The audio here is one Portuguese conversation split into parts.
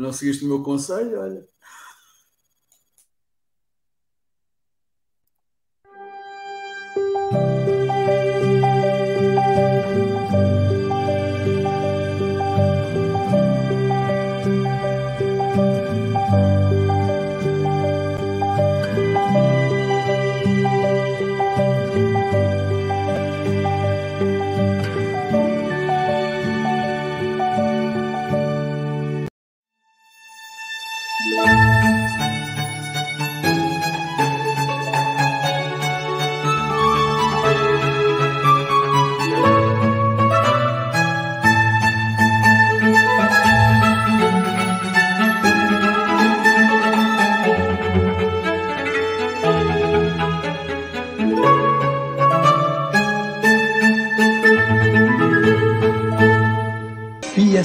não seguiste o meu conselho, olha.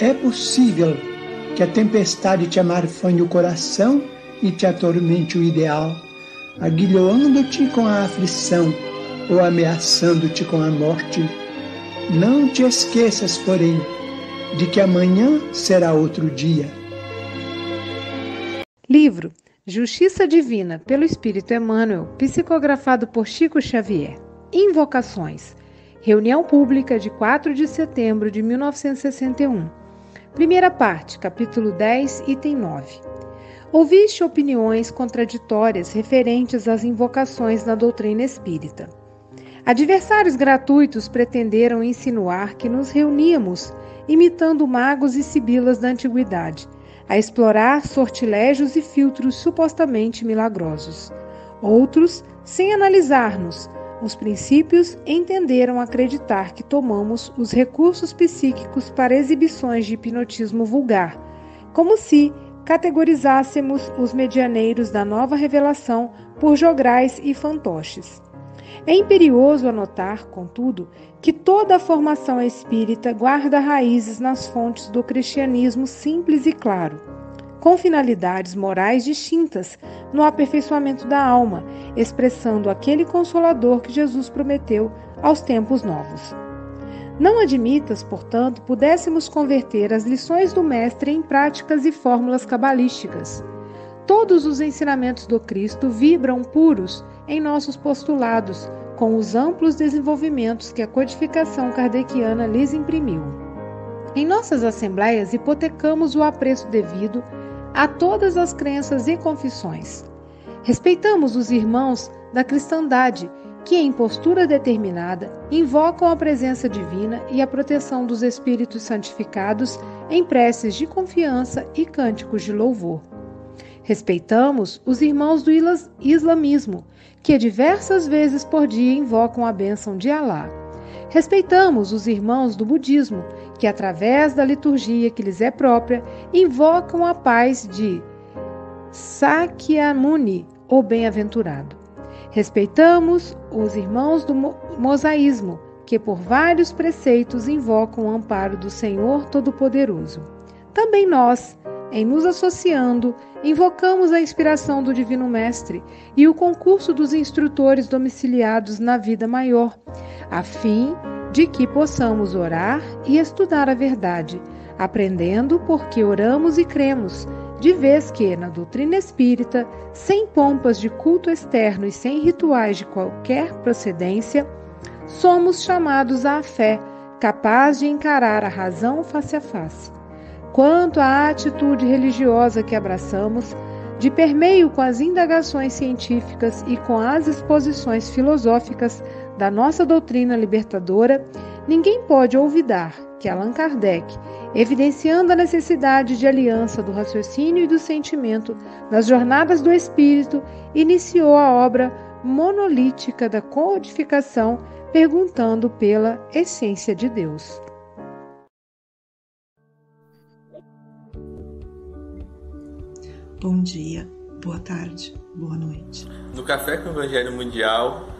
é possível que a tempestade te amarfanhe o coração e te atormente o ideal, aguilhoando-te com a aflição ou ameaçando-te com a morte. Não te esqueças, porém, de que amanhã será outro dia. Livro Justiça Divina pelo Espírito Emmanuel, psicografado por Chico Xavier. Invocações. Reunião pública de 4 de setembro de 1961. Primeira parte, capítulo 10, item 9. Ouviste opiniões contraditórias referentes às invocações na doutrina espírita. Adversários gratuitos pretenderam insinuar que nos reuníamos imitando magos e sibilas da antiguidade, a explorar sortilégios e filtros supostamente milagrosos. Outros, sem analisar-nos, os princípios entenderam acreditar que tomamos os recursos psíquicos para exibições de hipnotismo vulgar, como se categorizássemos os medianeiros da nova revelação por jograis e fantoches. É imperioso anotar, contudo, que toda a formação espírita guarda raízes nas fontes do cristianismo simples e claro com finalidades morais distintas no aperfeiçoamento da alma, expressando aquele consolador que Jesus prometeu aos tempos novos. Não admitas, portanto, pudéssemos converter as lições do Mestre em práticas e fórmulas cabalísticas. Todos os ensinamentos do Cristo vibram puros em nossos postulados, com os amplos desenvolvimentos que a codificação kardeciana lhes imprimiu. Em nossas assembleias, hipotecamos o apreço devido a todas as crenças e confissões. Respeitamos os irmãos da cristandade que, em postura determinada, invocam a presença divina e a proteção dos espíritos santificados em preces de confiança e cânticos de louvor. Respeitamos os irmãos do islamismo, que diversas vezes por dia invocam a bênção de Alá. Respeitamos os irmãos do budismo, que, através da liturgia que lhes é própria, invocam a paz de Sakyamuni, o bem-aventurado. Respeitamos os irmãos do mosaísmo, que por vários preceitos invocam o amparo do Senhor Todo-Poderoso. Também nós, em nos associando, invocamos a inspiração do Divino Mestre e o concurso dos instrutores domiciliados na vida maior, a fim de que possamos orar e estudar a verdade, aprendendo porque oramos e cremos, de vez que, na doutrina espírita, sem pompas de culto externo e sem rituais de qualquer procedência, somos chamados à fé, capaz de encarar a razão face a face. quanto à atitude religiosa que abraçamos, de permeio com as indagações científicas e com as exposições filosóficas da nossa doutrina libertadora, ninguém pode olvidar que Allan Kardec, evidenciando a necessidade de aliança do raciocínio e do sentimento nas jornadas do espírito, iniciou a obra monolítica da codificação, perguntando pela essência de Deus. Bom dia, boa tarde, boa noite. No Café com o Evangelho Mundial,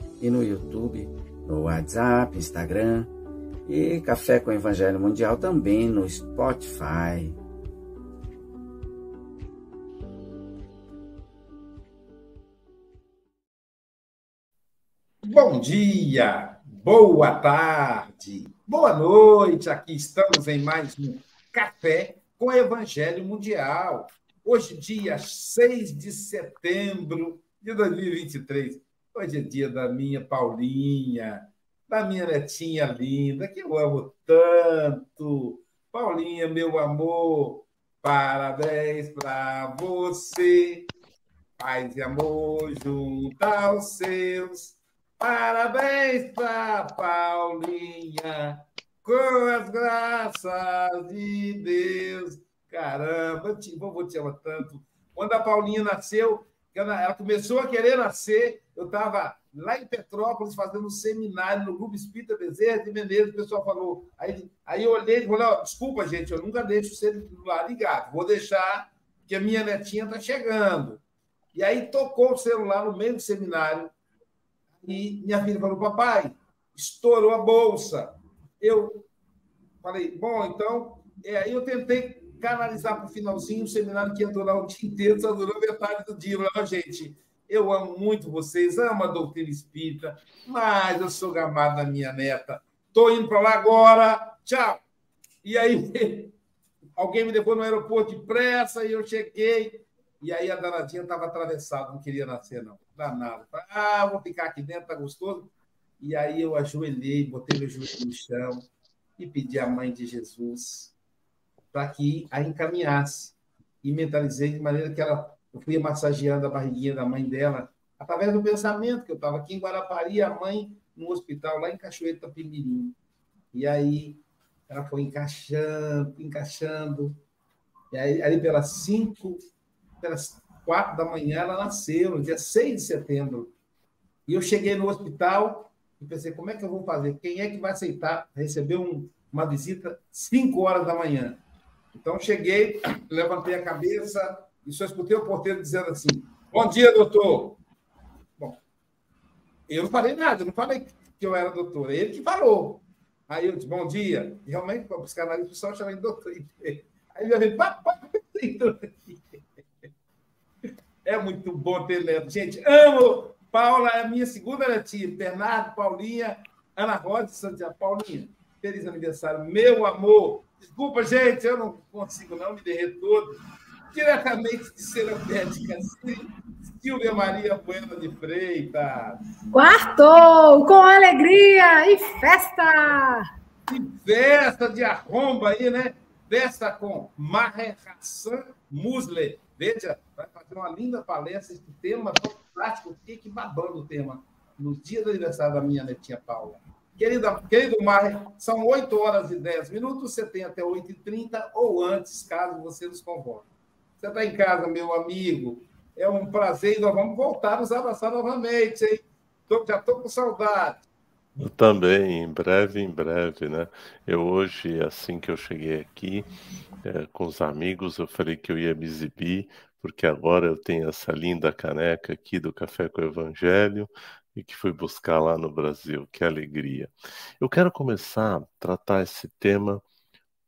e no YouTube, no WhatsApp, Instagram e Café com Evangelho Mundial também no Spotify. Bom dia, boa tarde, boa noite. Aqui estamos em mais um Café com Evangelho Mundial. Hoje, dia 6 de setembro de 2023. Hoje é dia da minha Paulinha, da minha netinha linda, que eu amo tanto. Paulinha, meu amor, parabéns para você. Paz e amor junto aos seus. Parabéns para Paulinha, com as graças de Deus. Caramba, eu te, vovô te ama tanto. Quando a Paulinha nasceu, ela começou a querer nascer, eu estava lá em Petrópolis fazendo um seminário no Grupo Espírita Bezerra de Menezes, o pessoal falou. Aí, aí eu olhei e falei: oh, desculpa, gente, eu nunca deixo o celular ligado, vou deixar, que a minha netinha está chegando. E aí tocou o celular no meio do seminário, e minha filha falou: papai, estourou a bolsa. Eu falei: bom, então. E aí eu tentei canalizar para o finalzinho o seminário que ia durar o dia inteiro, só durou metade do dia. Não, gente, eu amo muito vocês, amo a doutrina espírita, mas eu sou gamado da minha neta. Estou indo para lá agora, tchau. E aí, alguém me levou no aeroporto depressa e eu cheguei. E aí a danadinha estava atravessada, não queria nascer, não. Danada. Ah, vou ficar aqui dentro, tá gostoso. E aí eu ajoelhei, botei meu joelho no chão e pedi à mãe de Jesus para que a encaminhasse. E mentalizei de maneira que ela, eu fui massageando a barriguinha da mãe dela, através do pensamento, que eu estava aqui em Guarapari, a mãe no hospital lá em Cachoeira Itapemirim. E aí ela foi encaixando, encaixando. E aí, ali pelas cinco, pelas quatro da manhã, ela nasceu, no dia 6 de setembro. E eu cheguei no hospital e pensei, como é que eu vou fazer? Quem é que vai aceitar receber um, uma visita 5 horas da manhã? Então, cheguei, levantei a cabeça e só escutei o porteiro dizendo assim: Bom dia, doutor. Bom, eu não falei nada, eu não falei que eu era doutor, é ele que falou. Aí eu disse: Bom dia. E realmente, para buscar nariz, o pessoal chama de doutor. Aí ele veio, papai, É muito bom ter neto. Gente, amo. Paula é minha segunda netinha. Bernardo, Paulinha, Ana Rosa Santiago. Paulinha, feliz aniversário, meu amor. Desculpa, gente, eu não consigo não me derreter todo. Diretamente de Serapédica, Silvia Maria Bueno de Freitas. Quarto, com alegria e festa! Que festa de arromba aí, né? Festa com Maher Hassan Musle. Veja, vai fazer uma linda palestra, esse tema fantástico. Fiquei que babando o tema. No dia do aniversário da minha netinha Paula. Querida, querido Mar, são 8 horas e 10 minutos, você tem até 8h30 ou antes, caso você nos convoque. Você está em casa, meu amigo. É um prazer e nós vamos voltar a nos abraçar novamente, hein? Tô, já estou com saudade. Eu também, em breve, em breve, né? Eu hoje, assim que eu cheguei aqui, é, com os amigos, eu falei que eu ia me exibir, porque agora eu tenho essa linda caneca aqui do Café com o Evangelho, e que fui buscar lá no Brasil. Que alegria. Eu quero começar a tratar esse tema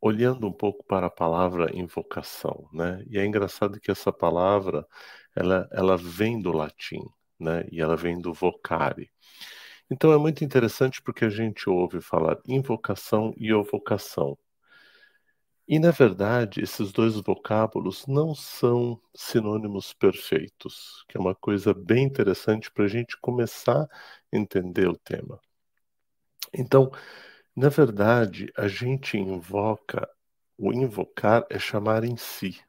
olhando um pouco para a palavra invocação, né? E é engraçado que essa palavra ela, ela vem do latim, né? E ela vem do vocare. Então é muito interessante porque a gente ouve falar invocação e ovocação. E na verdade, esses dois vocábulos não são sinônimos perfeitos, que é uma coisa bem interessante para a gente começar a entender o tema. Então, na verdade, a gente invoca, o invocar é chamar em si.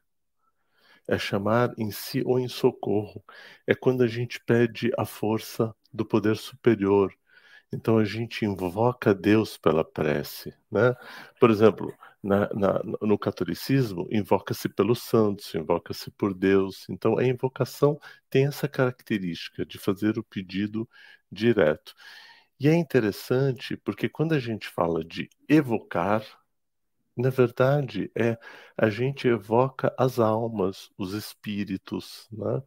É chamar em si ou em socorro. É quando a gente pede a força do poder superior. Então a gente invoca Deus pela prece, né? Por exemplo, na, na, no catolicismo, invoca-se pelos santos, invoca-se por Deus. Então a invocação tem essa característica de fazer o pedido direto. E é interessante porque quando a gente fala de evocar, na verdade é a gente evoca as almas, os espíritos, né?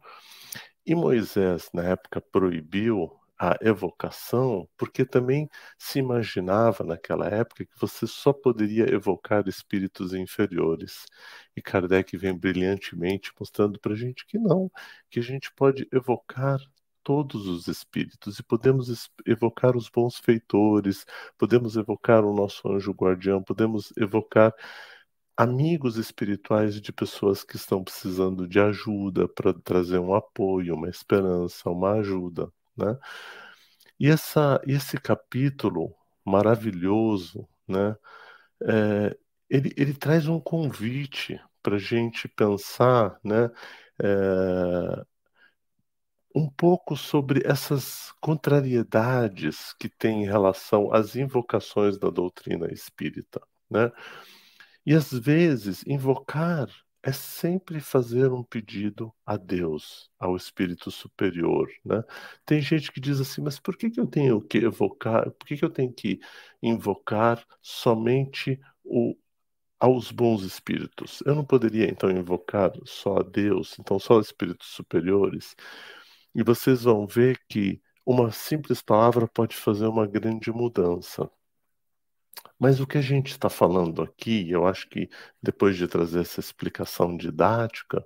E Moisés na época proibiu a evocação, porque também se imaginava naquela época que você só poderia evocar espíritos inferiores. E Kardec vem brilhantemente mostrando para a gente que não, que a gente pode evocar todos os espíritos e podemos evocar os bons feitores, podemos evocar o nosso anjo guardião, podemos evocar amigos espirituais de pessoas que estão precisando de ajuda para trazer um apoio, uma esperança, uma ajuda, né? E essa, esse capítulo maravilhoso, né? É, ele, ele traz um convite para a gente pensar, né? É, um pouco sobre essas contrariedades que tem em relação às invocações da doutrina espírita, né? E às vezes invocar é sempre fazer um pedido a Deus, ao Espírito Superior, né? Tem gente que diz assim, mas por que, que eu tenho que evocar, por que, que eu tenho que invocar somente o, aos bons espíritos? Eu não poderia então invocar só a Deus, então só os espíritos superiores? E vocês vão ver que uma simples palavra pode fazer uma grande mudança. Mas o que a gente está falando aqui, eu acho que depois de trazer essa explicação didática,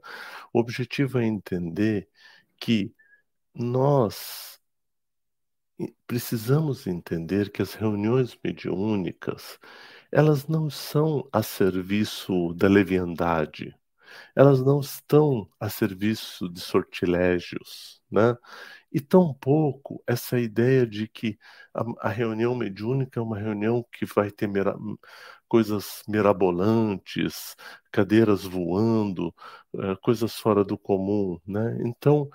o objetivo é entender que nós precisamos entender que as reuniões mediúnicas, elas não são a serviço da leviandade, elas não estão a serviço de sortilégios, né? E tampouco essa ideia de que a, a reunião mediúnica é uma reunião que vai ter mira, coisas mirabolantes, cadeiras voando, uh, coisas fora do comum, né? Então,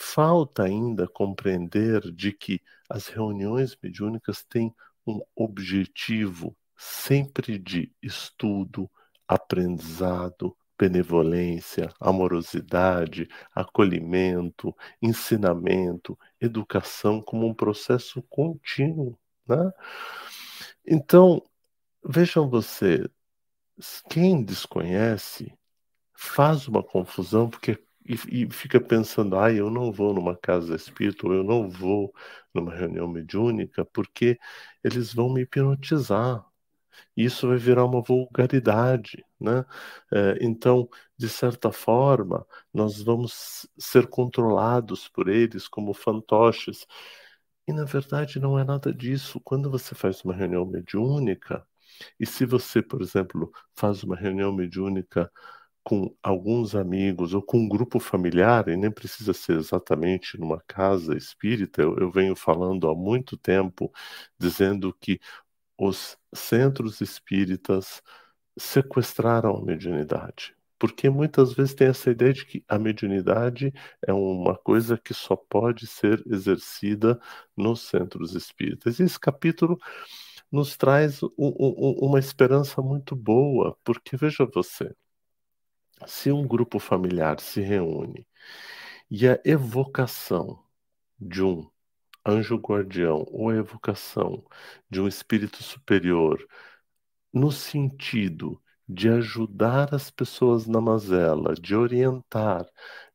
falta ainda compreender de que as reuniões mediúnicas têm um objetivo sempre de estudo, aprendizado, benevolência, amorosidade, acolhimento, ensinamento, educação como um processo contínuo. Né? Então, vejam você, quem desconhece faz uma confusão porque e, e, fica pensando, ah, eu não vou numa casa espírita, ou eu não vou numa reunião mediúnica, porque eles vão me hipnotizar, isso vai virar uma vulgaridade, né? É, então, de certa forma, nós vamos ser controlados por eles como fantoches. E na verdade não é nada disso. Quando você faz uma reunião mediúnica, e se você, por exemplo, faz uma reunião mediúnica com alguns amigos ou com um grupo familiar, e nem precisa ser exatamente numa casa espírita, eu, eu venho falando há muito tempo, dizendo que os centros espíritas sequestraram a mediunidade. Porque muitas vezes tem essa ideia de que a mediunidade é uma coisa que só pode ser exercida nos centros espíritas. E esse capítulo nos traz um, um, uma esperança muito boa, porque veja você, se um grupo familiar se reúne e a evocação de um anjo guardião ou evocação de um espírito superior no sentido de ajudar as pessoas na mazela, de orientar,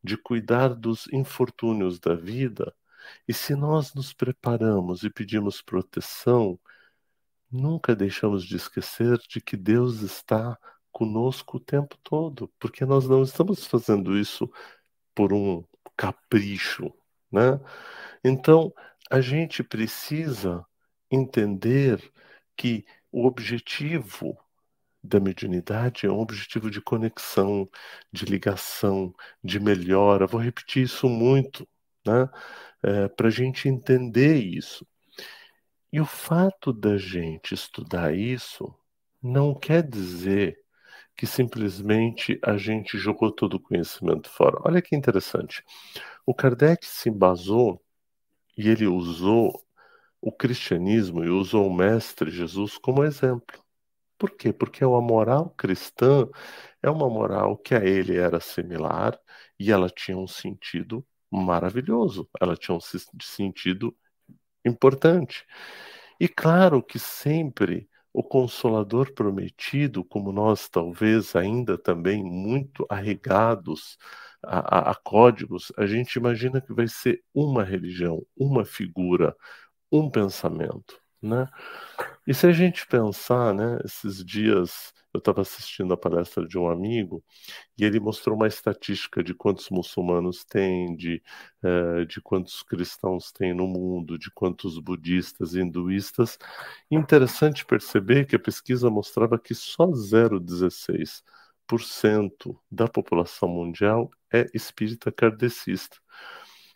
de cuidar dos infortúnios da vida, e se nós nos preparamos e pedimos proteção, nunca deixamos de esquecer de que Deus está conosco o tempo todo, porque nós não estamos fazendo isso por um capricho, né? Então, a gente precisa entender que o objetivo da mediunidade é um objetivo de conexão, de ligação, de melhora. Vou repetir isso muito, né? É, Para a gente entender isso. E o fato da gente estudar isso não quer dizer que simplesmente a gente jogou todo o conhecimento fora. Olha que interessante. O Kardec se embasou e ele usou o cristianismo e usou o Mestre Jesus como exemplo. Por quê? Porque a moral cristã é uma moral que a ele era similar e ela tinha um sentido maravilhoso, ela tinha um sentido importante. E claro que sempre o consolador prometido, como nós talvez ainda também muito arregados a, a, códigos, a gente imagina que vai ser uma religião, uma figura, um pensamento, né? E se a gente pensar, né, esses dias eu estava assistindo a palestra de um amigo e ele mostrou uma estatística de quantos muçulmanos tem, de, uh, de quantos cristãos tem no mundo, de quantos budistas hinduístas. Interessante perceber que a pesquisa mostrava que só 0,16% da população mundial é espírita kardecista.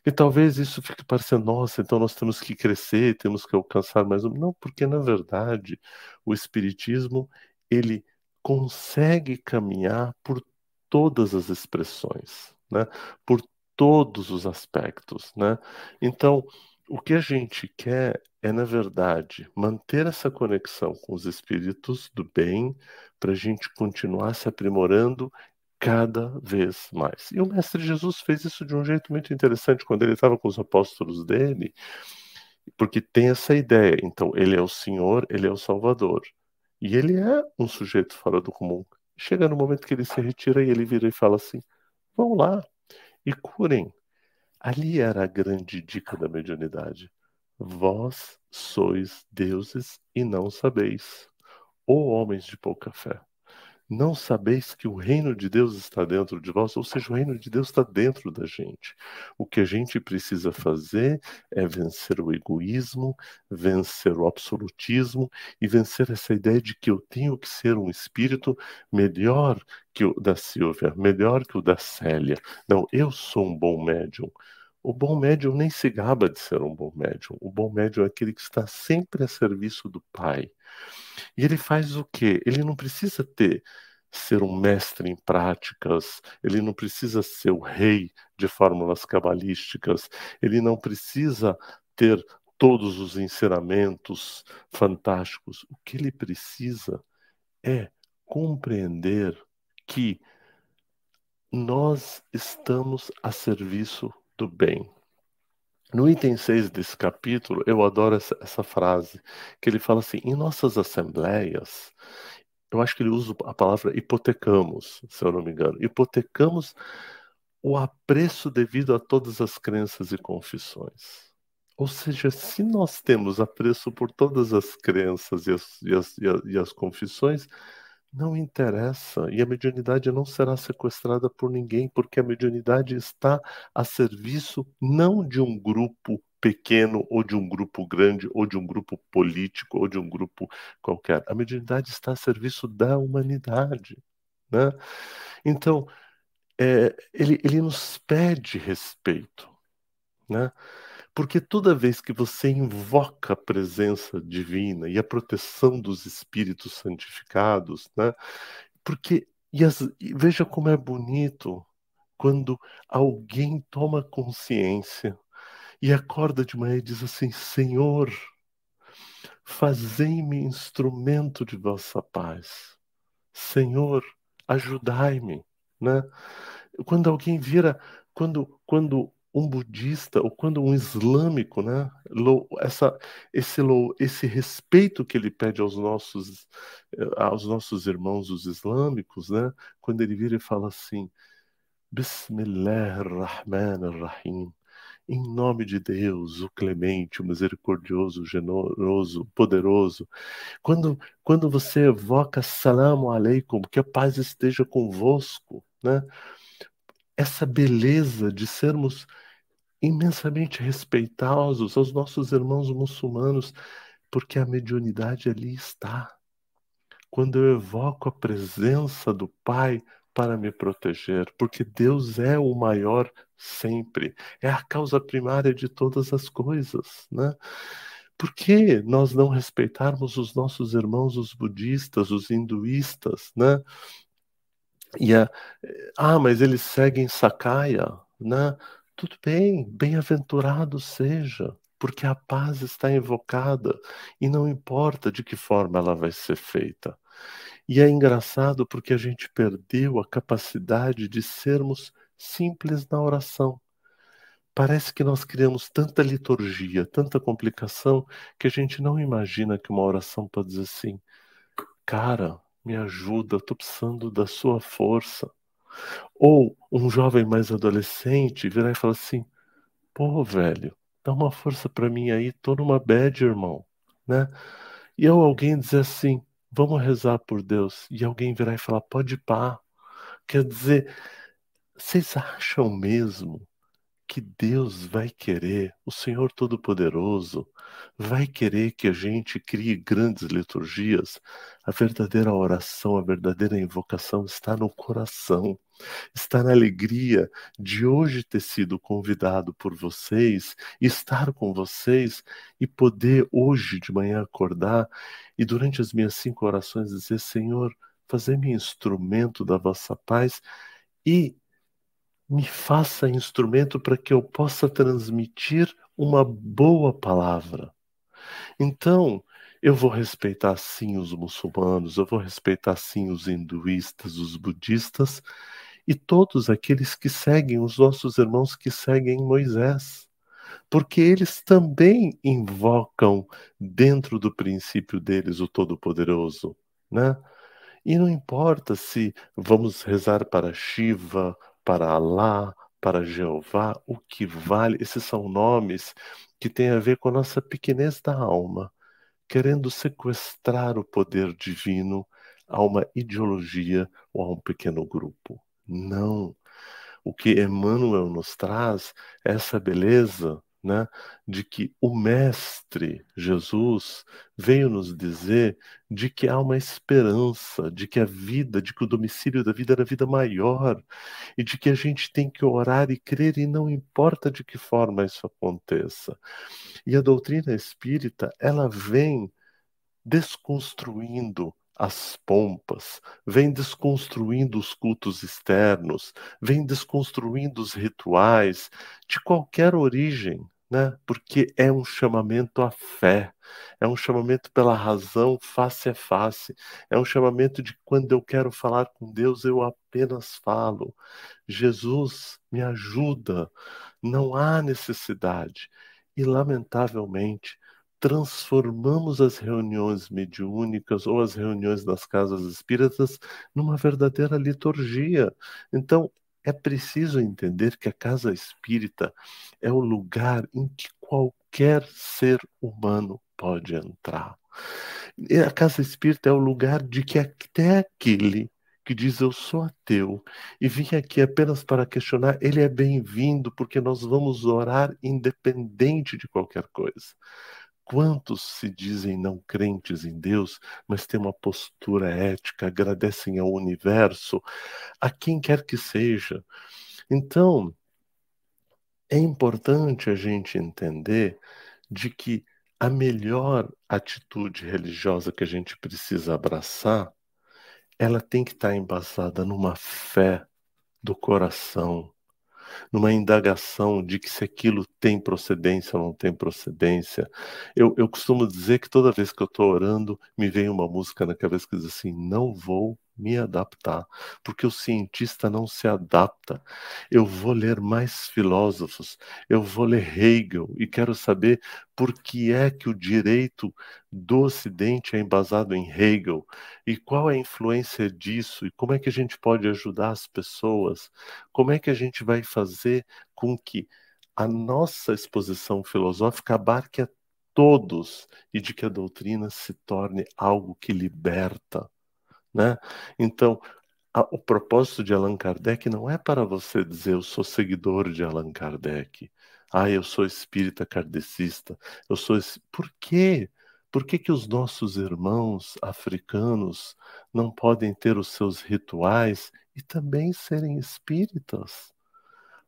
E talvez isso fique parecendo, nossa, então nós temos que crescer, temos que alcançar mais um. Não, porque na verdade o Espiritismo ele consegue caminhar por todas as expressões, né? por todos os aspectos. Né? Então, o que a gente quer é, na verdade, manter essa conexão com os espíritos do bem para a gente continuar se aprimorando cada vez mais. E o Mestre Jesus fez isso de um jeito muito interessante quando ele estava com os apóstolos dele, porque tem essa ideia. Então, ele é o Senhor, ele é o Salvador. E ele é um sujeito fora do comum. Chega no momento que ele se retira e ele vira e fala assim: vão lá e curem. Ali era a grande dica da mediunidade. Vós sois deuses e não sabeis, ou homens de pouca fé. Não sabeis que o reino de Deus está dentro de vós, ou seja, o reino de Deus está dentro da gente. O que a gente precisa fazer é vencer o egoísmo, vencer o absolutismo e vencer essa ideia de que eu tenho que ser um espírito melhor que o da Silvia, melhor que o da Célia. Não, eu sou um bom médium. O bom médium nem se gaba de ser um bom médium. O bom médium é aquele que está sempre a serviço do Pai. E ele faz o quê? Ele não precisa ter ser um mestre em práticas, ele não precisa ser o rei de fórmulas cabalísticas, ele não precisa ter todos os ensinamentos fantásticos. O que ele precisa é compreender que nós estamos a serviço do bem. No item 6 desse capítulo, eu adoro essa, essa, frase, que ele fala assim: em nossas assembleias, eu acho que ele usa a palavra hipotecamos, se eu não me engano. Hipotecamos o apreço devido a todas as crenças e confissões. Ou seja, se nós temos apreço por todas as crenças e as, e as, e as, e as confissões, não interessa, e a mediunidade não será sequestrada por ninguém, porque a mediunidade está a serviço não de um grupo pequeno, ou de um grupo grande, ou de um grupo político, ou de um grupo qualquer. A mediunidade está a serviço da humanidade. Né? Então, é, ele, ele nos pede respeito. Né? Porque toda vez que você invoca a presença divina e a proteção dos espíritos santificados, né? Porque e, as, e veja como é bonito quando alguém toma consciência e acorda de manhã e diz assim: Senhor, fazei-me instrumento de vossa paz. Senhor, ajudai-me, né? Quando alguém vira, quando quando um budista ou quando um islâmico, né, essa, esse, esse respeito que ele pede aos nossos, eh, aos nossos irmãos os islâmicos, né, quando ele vira e fala assim, Bismillahirrahmanirrahim, em nome de Deus, o clemente, o misericordioso, o generoso, poderoso. Quando, quando você evoca salam aleikum, que a paz esteja convosco, né? Essa beleza de sermos imensamente respeitosos aos nossos irmãos muçulmanos, porque a mediunidade ali está. Quando eu evoco a presença do Pai para me proteger, porque Deus é o maior sempre, é a causa primária de todas as coisas, né? Por que nós não respeitarmos os nossos irmãos, os budistas, os hinduístas, né? E a, ah, mas eles seguem Sakaya, né? Tudo bem, bem-aventurado seja, porque a paz está invocada e não importa de que forma ela vai ser feita. E é engraçado porque a gente perdeu a capacidade de sermos simples na oração. Parece que nós criamos tanta liturgia, tanta complicação, que a gente não imagina que uma oração pode dizer assim: Cara, me ajuda, estou precisando da sua força. Ou um jovem mais adolescente virar e falar assim: Pô, velho, dá uma força para mim aí, tô numa bad, irmão, né? E ou alguém dizer assim: Vamos rezar por Deus. E alguém virar e falar: pode pá. Quer dizer, vocês acham mesmo que Deus vai querer, o Senhor Todo-Poderoso, vai querer que a gente crie grandes liturgias? A verdadeira oração, a verdadeira invocação está no coração estar na alegria de hoje ter sido convidado por vocês, estar com vocês e poder hoje de manhã acordar e durante as minhas cinco orações dizer: Senhor, fazer-me instrumento da vossa paz e me faça instrumento para que eu possa transmitir uma boa palavra. Então, eu vou respeitar sim os muçulmanos, eu vou respeitar sim os hinduístas, os budistas, e todos aqueles que seguem, os nossos irmãos que seguem Moisés. Porque eles também invocam dentro do princípio deles o Todo-Poderoso, né? E não importa se vamos rezar para Shiva, para Alá, para Jeová, o que vale, esses são nomes que têm a ver com a nossa pequenez da alma, querendo sequestrar o poder divino a uma ideologia ou a um pequeno grupo. Não. O que Emmanuel nos traz é essa beleza né, de que o Mestre Jesus veio nos dizer de que há uma esperança, de que a vida, de que o domicílio da vida era a vida maior, e de que a gente tem que orar e crer, e não importa de que forma isso aconteça. E a doutrina espírita, ela vem desconstruindo as pompas, vem desconstruindo os cultos externos, vem desconstruindo os rituais de qualquer origem, né? Porque é um chamamento à fé, é um chamamento pela razão face a face, é um chamamento de quando eu quero falar com Deus, eu apenas falo. Jesus me ajuda, não há necessidade. E, lamentavelmente, transformamos as reuniões mediúnicas ou as reuniões das casas espíritas numa verdadeira liturgia. Então, é preciso entender que a casa espírita é o lugar em que qualquer ser humano pode entrar. E a casa espírita é o lugar de que até aquele que diz eu sou ateu e vim aqui apenas para questionar, ele é bem-vindo, porque nós vamos orar independente de qualquer coisa. Quantos se dizem não crentes em Deus, mas têm uma postura ética, agradecem ao universo, a quem quer que seja. Então, é importante a gente entender de que a melhor atitude religiosa que a gente precisa abraçar, ela tem que estar embasada numa fé do coração, numa indagação de que se aquilo tem procedência ou não tem procedência. Eu, eu costumo dizer que toda vez que eu estou orando, me vem uma música na cabeça que diz assim: não vou me adaptar, porque o cientista não se adapta. Eu vou ler mais filósofos, eu vou ler Hegel e quero saber por que é que o direito do Ocidente é embasado em Hegel e qual é a influência disso e como é que a gente pode ajudar as pessoas, como é que a gente vai fazer com que a nossa exposição filosófica abarque a todos e de que a doutrina se torne algo que liberta. Né? Então, a, o propósito de Allan Kardec não é para você dizer eu sou seguidor de Allan Kardec. Ah, eu sou espírita kardecista. Eu sou. Por quê? Por que, que os nossos irmãos africanos não podem ter os seus rituais e também serem espíritas?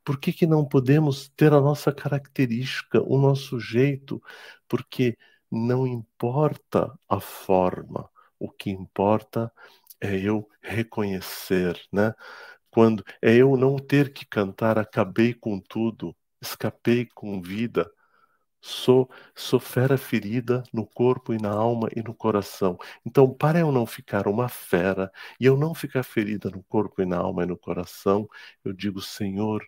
Por que, que não podemos ter a nossa característica, o nosso jeito? Porque não importa a forma, o que importa é eu reconhecer, né? Quando é eu não ter que cantar acabei com tudo, escapei com vida, sou, sou fera ferida no corpo e na alma e no coração. Então, para eu não ficar uma fera e eu não ficar ferida no corpo e na alma e no coração, eu digo, Senhor,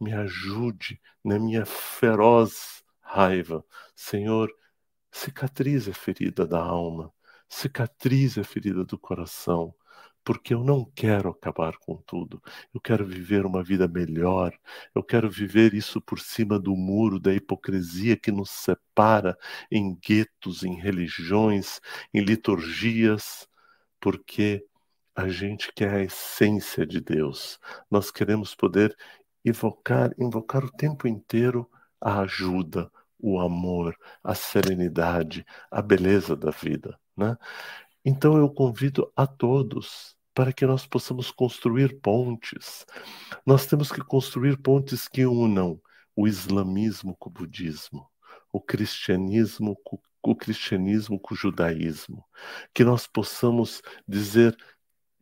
me ajude na minha feroz raiva. Senhor, cicatrize a ferida da alma, cicatrize a ferida do coração porque eu não quero acabar com tudo. Eu quero viver uma vida melhor. Eu quero viver isso por cima do muro da hipocrisia que nos separa em guetos, em religiões, em liturgias, porque a gente quer a essência de Deus. Nós queremos poder invocar, invocar o tempo inteiro a ajuda, o amor, a serenidade, a beleza da vida, né? Então eu convido a todos para que nós possamos construir pontes. Nós temos que construir pontes que unam o islamismo com o budismo, o cristianismo com o cristianismo com o judaísmo, que nós possamos dizer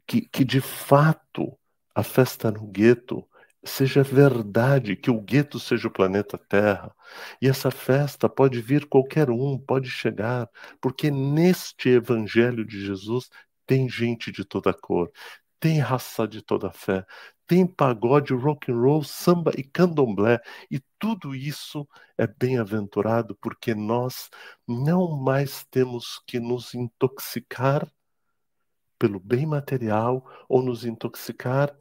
que, que de fato a festa no gueto seja verdade, que o gueto seja o planeta Terra. E essa festa pode vir qualquer um, pode chegar, porque neste Evangelho de Jesus tem gente de toda cor, tem raça de toda fé, tem pagode, rock and roll, samba e candomblé, e tudo isso é bem-aventurado porque nós não mais temos que nos intoxicar pelo bem material ou nos intoxicar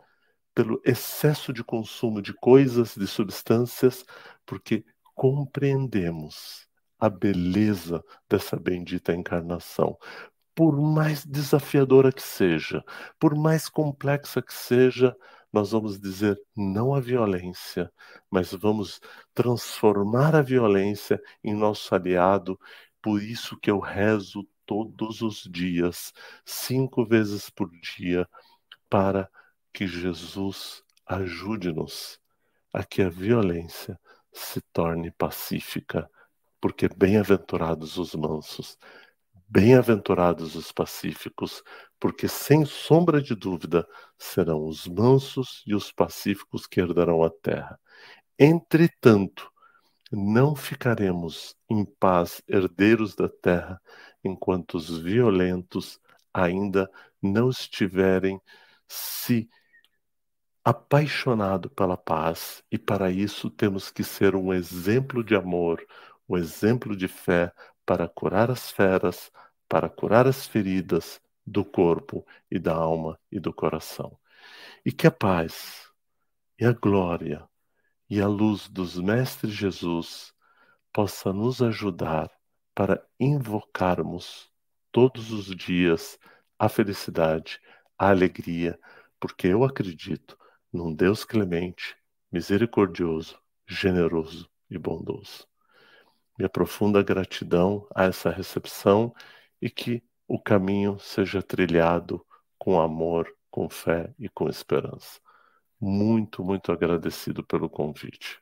pelo excesso de consumo de coisas, de substâncias, porque compreendemos a beleza dessa bendita encarnação. Por mais desafiadora que seja, por mais complexa que seja, nós vamos dizer não à violência, mas vamos transformar a violência em nosso aliado. Por isso que eu rezo todos os dias, cinco vezes por dia, para que Jesus ajude-nos a que a violência se torne pacífica, porque bem-aventurados os mansos, bem-aventurados os pacíficos, porque sem sombra de dúvida serão os mansos e os pacíficos que herdarão a terra. Entretanto, não ficaremos em paz herdeiros da terra enquanto os violentos ainda não estiverem se apaixonado pela paz e para isso temos que ser um exemplo de amor, um exemplo de fé para curar as feras, para curar as feridas do corpo e da alma e do coração. E que a paz e a glória e a luz dos mestres Jesus possa nos ajudar para invocarmos todos os dias a felicidade, a alegria, porque eu acredito num Deus clemente, misericordioso, generoso e bondoso. Minha profunda gratidão a essa recepção e que o caminho seja trilhado com amor, com fé e com esperança. Muito, muito agradecido pelo convite.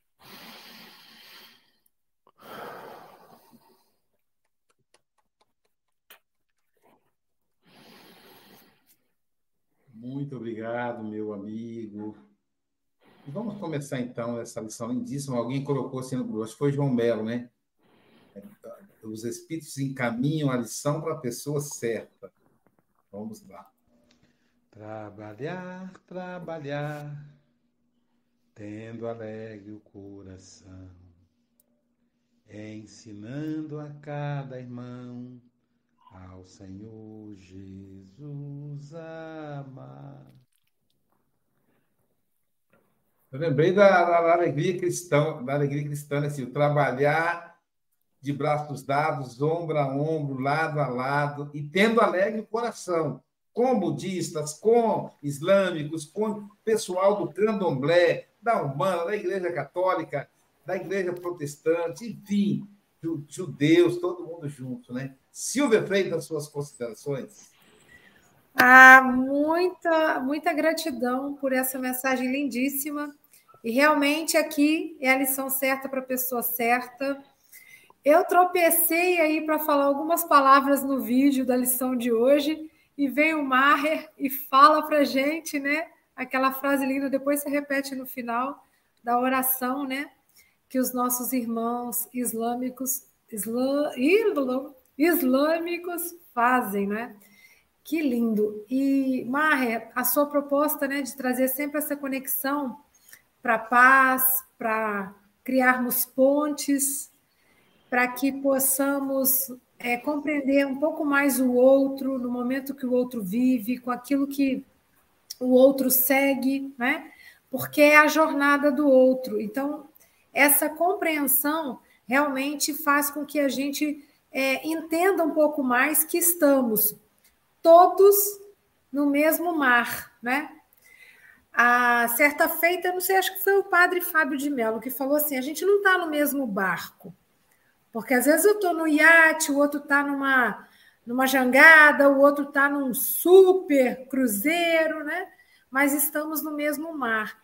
Muito obrigado, meu amigo. Vamos começar então essa lição lindíssima. Alguém colocou assim no grupo, acho que foi João Melo, né? Os espíritos encaminham a lição para a pessoa certa. Vamos lá. Trabalhar, trabalhar, tendo alegre o coração, ensinando a cada irmão ao Senhor Jesus amar. Eu lembrei da, da, da alegria cristã, da alegria cristã, né, assim, o trabalhar de braços dados, ombro a ombro, lado a lado, e tendo alegre o coração, com budistas, com islâmicos, com pessoal do candomblé, da Humana, da Igreja Católica, da Igreja Protestante, enfim, judeus, todo junto, né? Silvia Freitas, suas considerações. Ah, muita, muita gratidão por essa mensagem lindíssima. E realmente aqui é a lição certa para a pessoa certa. Eu tropecei aí para falar algumas palavras no vídeo da lição de hoje e veio o Maher e fala para gente, né? Aquela frase linda, depois você repete no final da oração, né? Que os nossos irmãos islâmicos, islã, islâmicos fazem, né? Que lindo! E, Marre, a sua proposta né, de trazer sempre essa conexão para paz, para criarmos pontes, para que possamos é, compreender um pouco mais o outro, no momento que o outro vive, com aquilo que o outro segue, né? porque é a jornada do outro. Então, essa compreensão realmente faz com que a gente é, entenda um pouco mais que estamos todos no mesmo mar, né? A certa feita, não sei, acho que foi o padre Fábio de Mello que falou assim: a gente não está no mesmo barco, porque às vezes eu estou no iate, o outro está numa, numa jangada, o outro está num super cruzeiro, né? Mas estamos no mesmo mar,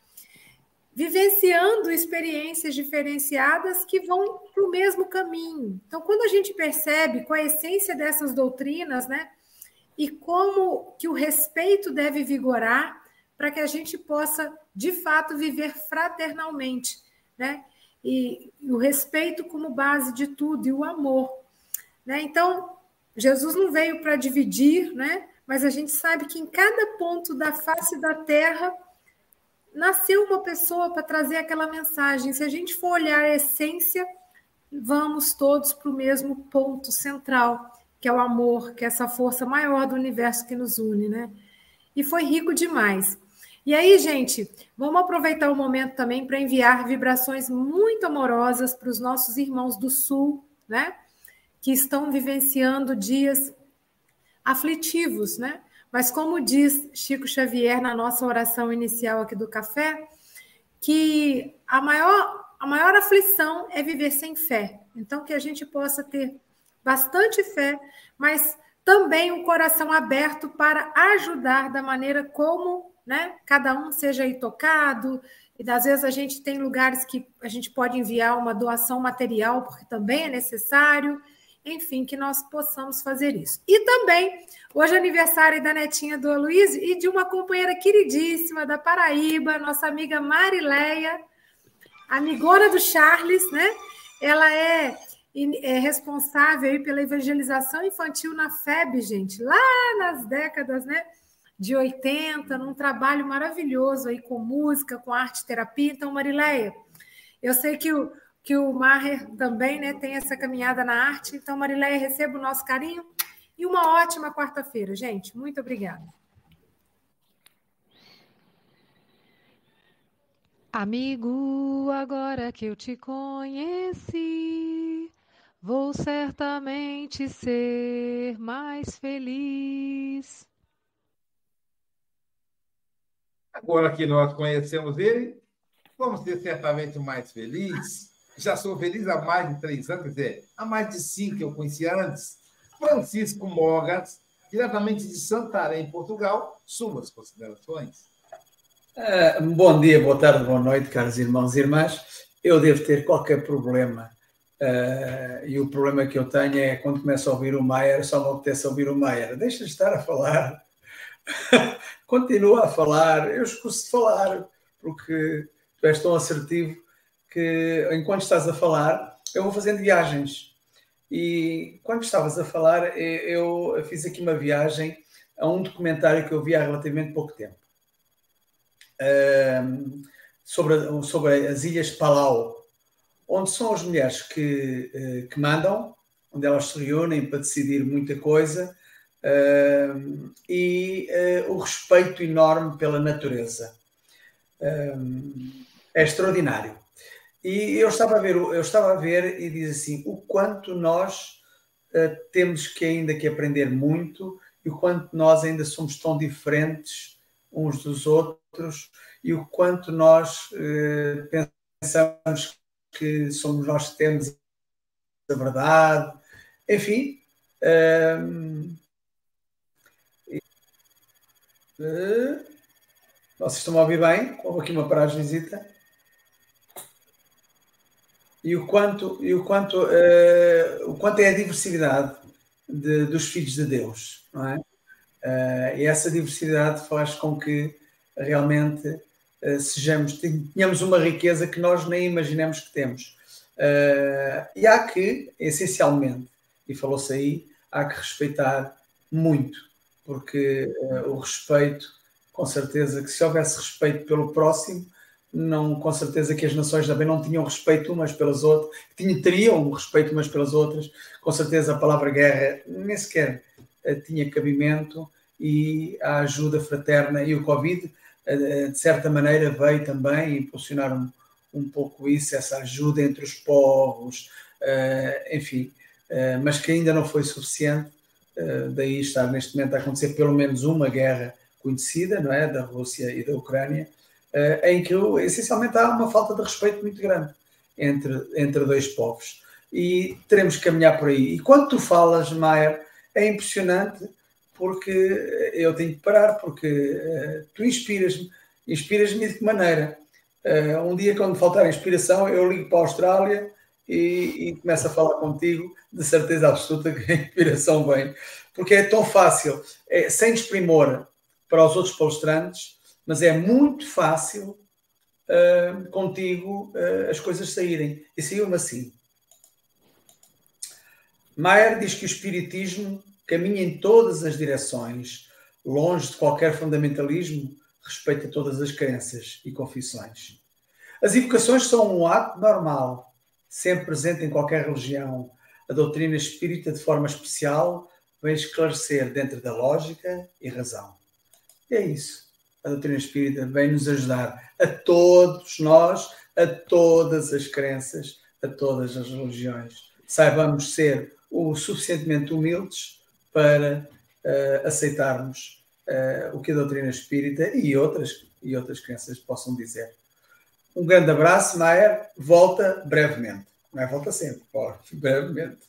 vivenciando experiências diferenciadas que vão para o mesmo caminho. Então, quando a gente percebe com a essência dessas doutrinas, né? e como que o respeito deve vigorar para que a gente possa, de fato, viver fraternalmente, né? E, e o respeito como base de tudo e o amor, né? Então, Jesus não veio para dividir, né? Mas a gente sabe que em cada ponto da face da terra nasceu uma pessoa para trazer aquela mensagem. Se a gente for olhar a essência, vamos todos para o mesmo ponto central que é o amor, que é essa força maior do universo que nos une, né? E foi rico demais. E aí, gente, vamos aproveitar o momento também para enviar vibrações muito amorosas para os nossos irmãos do Sul, né? Que estão vivenciando dias aflitivos, né? Mas como diz Chico Xavier na nossa oração inicial aqui do café, que a maior a maior aflição é viver sem fé. Então que a gente possa ter bastante fé, mas também um coração aberto para ajudar da maneira como né, cada um seja aí tocado. E às vezes a gente tem lugares que a gente pode enviar uma doação material, porque também é necessário. Enfim, que nós possamos fazer isso. E também, hoje é aniversário da netinha do Aloysio e de uma companheira queridíssima da Paraíba, nossa amiga Marileia, amigona do Charles, né? Ela é é responsável pela evangelização infantil na FEB, gente, lá nas décadas né, de 80, num trabalho maravilhoso aí com música, com arte terapia. Então, Marileia, eu sei que o, que o Maher também né, tem essa caminhada na arte. Então, Marileia, receba o nosso carinho e uma ótima quarta-feira, gente. Muito obrigada. Amigo, agora que eu te conheci, Vou certamente ser mais feliz. Agora que nós conhecemos ele, vamos ser certamente mais felizes. Já sou feliz há mais de três anos, quer dizer, há mais de cinco que eu conheci antes. Francisco Mogas, diretamente de Santarém, Portugal, suas considerações. É, bom dia, boa tarde, boa noite, caros irmãos e irmãs. Eu devo ter qualquer problema Uh, e o problema que eu tenho é quando começo a ouvir o Maier, só me apetece ouvir o Maier. Deixa de estar a falar. Continua a falar. Eu escuso de falar, porque tu és tão assertivo que enquanto estás a falar, eu vou fazendo viagens. E quando estavas a falar, eu fiz aqui uma viagem a um documentário que eu vi há relativamente pouco tempo. Uh, sobre, sobre as Ilhas Palau, onde são as mulheres que, eh, que mandam, onde elas se reúnem para decidir muita coisa uh, e uh, o respeito enorme pela natureza. É extraordinário. E eu estava a ver, eu estava a ver e diz assim, o quanto nós uh, temos que ainda que aprender muito e o quanto nós ainda somos tão diferentes uns dos outros e o quanto nós uh, pensamos que somos nós que temos a verdade, enfim. Uh, vocês estão a ouvir bem? Houve aqui uma paragem visita e o quanto, e o quanto, uh, o quanto é a diversidade de, dos filhos de Deus, não é? Uh, e essa diversidade faz com que realmente uh, sejamos, tenhamos uma riqueza que nós nem imaginemos que temos. e há que, essencialmente, e falou-se aí, há que respeitar muito, porque o respeito, com certeza que se houvesse respeito pelo próximo, não com certeza que as nações também não tinham respeito umas pelas outras, tinham, teriam respeito umas pelas outras, com certeza a palavra guerra nem sequer eh, tinha cabimento e a ajuda fraterna e o Covid, eh, de certa maneira, veio também impulsionar um, um pouco isso, essa ajuda entre os povos, uh, enfim, mas que ainda não foi suficiente, daí estar neste momento a acontecer pelo menos uma guerra conhecida, não é, da Rússia e da Ucrânia, em que essencialmente há uma falta de respeito muito grande entre, entre dois povos. E teremos que caminhar por aí. E quando tu falas, Maier, é impressionante porque eu tenho que parar, porque uh, tu inspiras-me. Inspiras-me de que maneira? Uh, um dia, quando faltar inspiração, eu ligo para a Austrália e, e começo a falar contigo, de certeza absoluta que a inspiração vem. Porque é tão fácil, é, sem desprimor para os outros palestrantes, mas é muito fácil uh, contigo uh, as coisas saírem. E saiu-me assim. Maier diz que o Espiritismo caminha em todas as direções, longe de qualquer fundamentalismo, respeita todas as crenças e confissões. As evocações são um ato normal, sempre presente em qualquer religião. A doutrina espírita, de forma especial, vem esclarecer dentro da lógica e razão. E é isso a doutrina espírita vem nos ajudar a todos nós, a todas as crenças, a todas as religiões. Saibamos ser o suficientemente humildes para uh, aceitarmos uh, o que a doutrina espírita e outras, e outras crenças possam dizer. Um grande abraço, Maier. Volta brevemente. Não é volta sempre, pode, brevemente.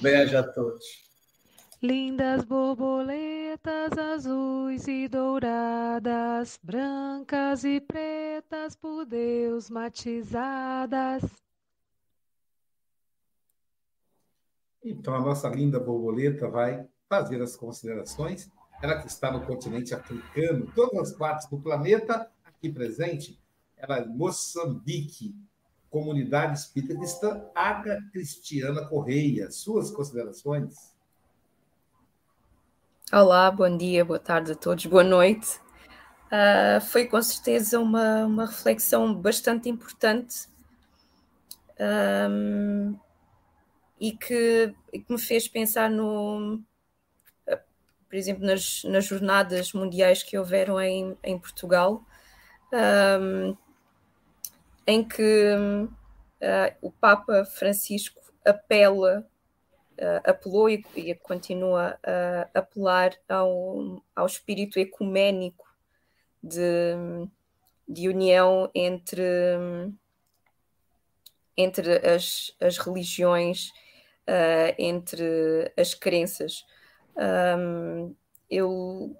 Beijo a todos. Lindas borboletas azuis e douradas, brancas e pretas por Deus matizadas. Então, a nossa linda borboleta vai fazer as considerações. Ela que está no continente africano, todas as partes do planeta aqui presente, ela é Moçambique, Comunidade Espírita Cristã, Aga Cristiana Correia. Suas considerações? Olá, bom dia, boa tarde a todos, boa noite. Uh, foi com certeza uma, uma reflexão bastante importante um, e, que, que, me fez pensar no, por exemplo, nas, nas jornadas mundiais que houveram em, em Portugal, um, em que uh, o Papa Francisco apela apelou e, e, continua a apelar ao, ao espírito ecuménico de, de união entre, entre as, as religiões, uh, entre as crenças. Um, eu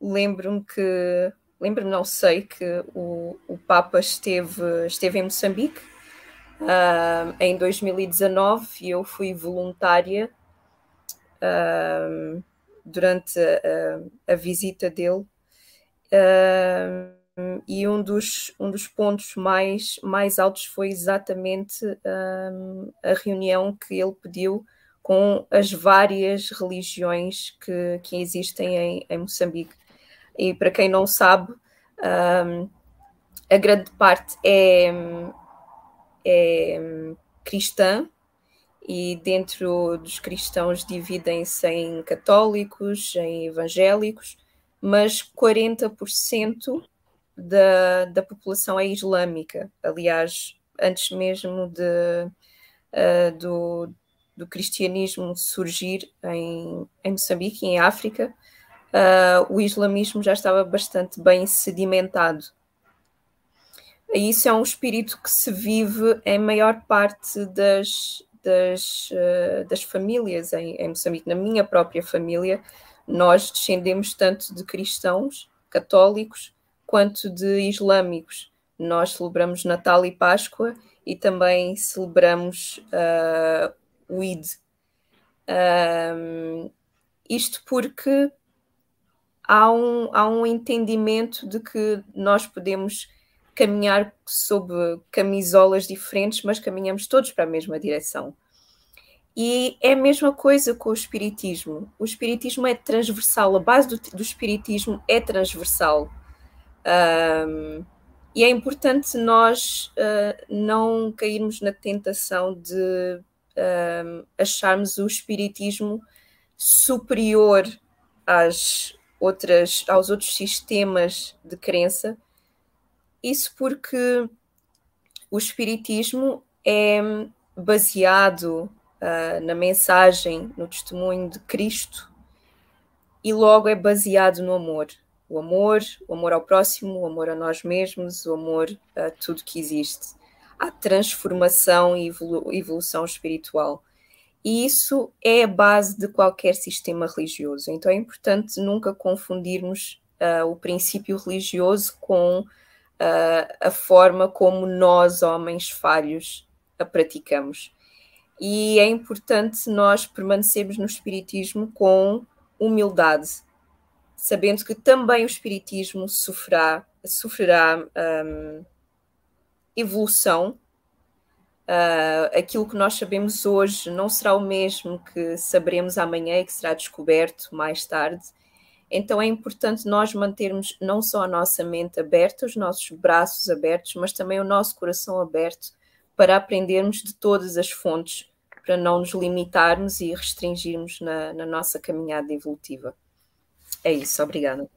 lembro-me que lembro-me, não sei, que o, o Papa esteve, esteve em Moçambique Uh, em 2019 eu fui voluntária uh, durante a, a, visita dele uh, e um dos, um dos pontos mais, mais altos foi exatamente a reunião que ele pediu com as várias religiões que, que existem em, em Moçambique. E para quem não sabe, a grande parte é, é cristã e dentro dos cristãos dividem-se em católicos, em evangélicos, mas 40% da, da população é islâmica. Aliás, antes mesmo de, uh, do, do cristianismo surgir em, em Moçambique, em África, uh, o islamismo já estava bastante bem sedimentado. Isso é um espírito que se vive em maior parte das, das, uh, das famílias em, em Moçambique. Na minha própria família, nós descendemos tanto de cristãos católicos quanto de islâmicos. Nós celebramos Natal e Páscoa e também celebramos uh, o Eid. Um, isto porque há um, há um entendimento de que nós podemos caminhar sob camisolas diferentes, mas caminhamos todos para a mesma direção. E é a mesma coisa com o espiritismo. O espiritismo é transversal, a base do, do espiritismo é transversal. Um, e é importante nós uh, não cairmos na tentação de uh, acharmos o espiritismo superior às outras, aos outros sistemas de crença. Isso porque o espiritismo é baseado uh, na mensagem, no testemunho de Cristo e logo é baseado no amor. O amor, o amor ao próximo, o amor a nós mesmos, o amor a tudo que existe à transformação e evolução espiritual. E isso é a base de qualquer sistema religioso. Então é importante nunca confundirmos uh, o princípio religioso com uh, a forma como nós, homens falhos, a praticamos. E é importante nós permanecermos no Espiritismo com humildade, sabendo que também o Espiritismo sofrerá, sofrerá um, evolução. Uh, aquilo que nós sabemos hoje não será o mesmo que saberemos amanhã e que será descoberto mais tarde. Então é importante nós mantermos não só a nossa mente aberta, os nossos braços abertos, mas também o nosso coração aberto para aprendermos de todas as fontes, para não nos limitarmos e restringirmos na, na nossa caminhada evolutiva. É isso, obrigada.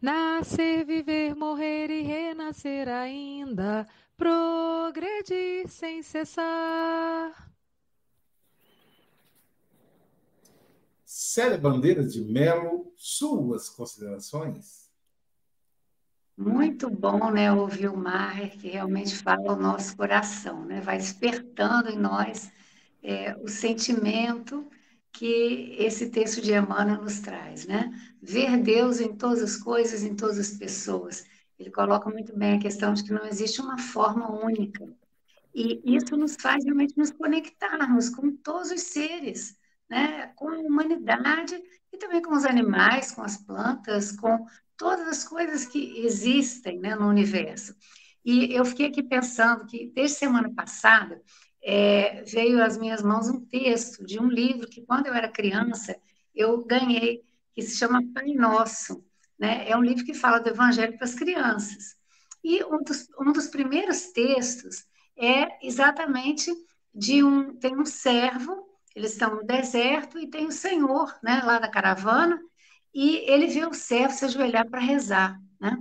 Nascer, viver, morrer e renascer ainda, progredir sem cessar. Célia Bandeira de Melo, suas considerações? Muito bom, né, ouvir o Mar, que realmente fala o nosso coração, né? Vai despertando em nós é, o sentimento que esse texto de Emmanuel nos traz, né? Ver Deus em todas as coisas, em todas as pessoas. Ele coloca muito bem a questão de que não existe uma forma única. E isso nos faz realmente nos conectarmos com todos os seres, né? com a humanidade e também com os animais, com as plantas, com todas as coisas que existem né, no universo. E eu fiquei aqui pensando que, desde semana passada, é, veio às minhas mãos um texto de um livro que, quando eu era criança, eu ganhei, que se chama Pai Nosso. Né? É um livro que fala do Evangelho para as crianças. E um dos, um dos primeiros textos é exatamente de um. Tem um servo, eles estão no deserto, e tem o Senhor né, lá da caravana, e ele vê o servo se ajoelhar para rezar. Né?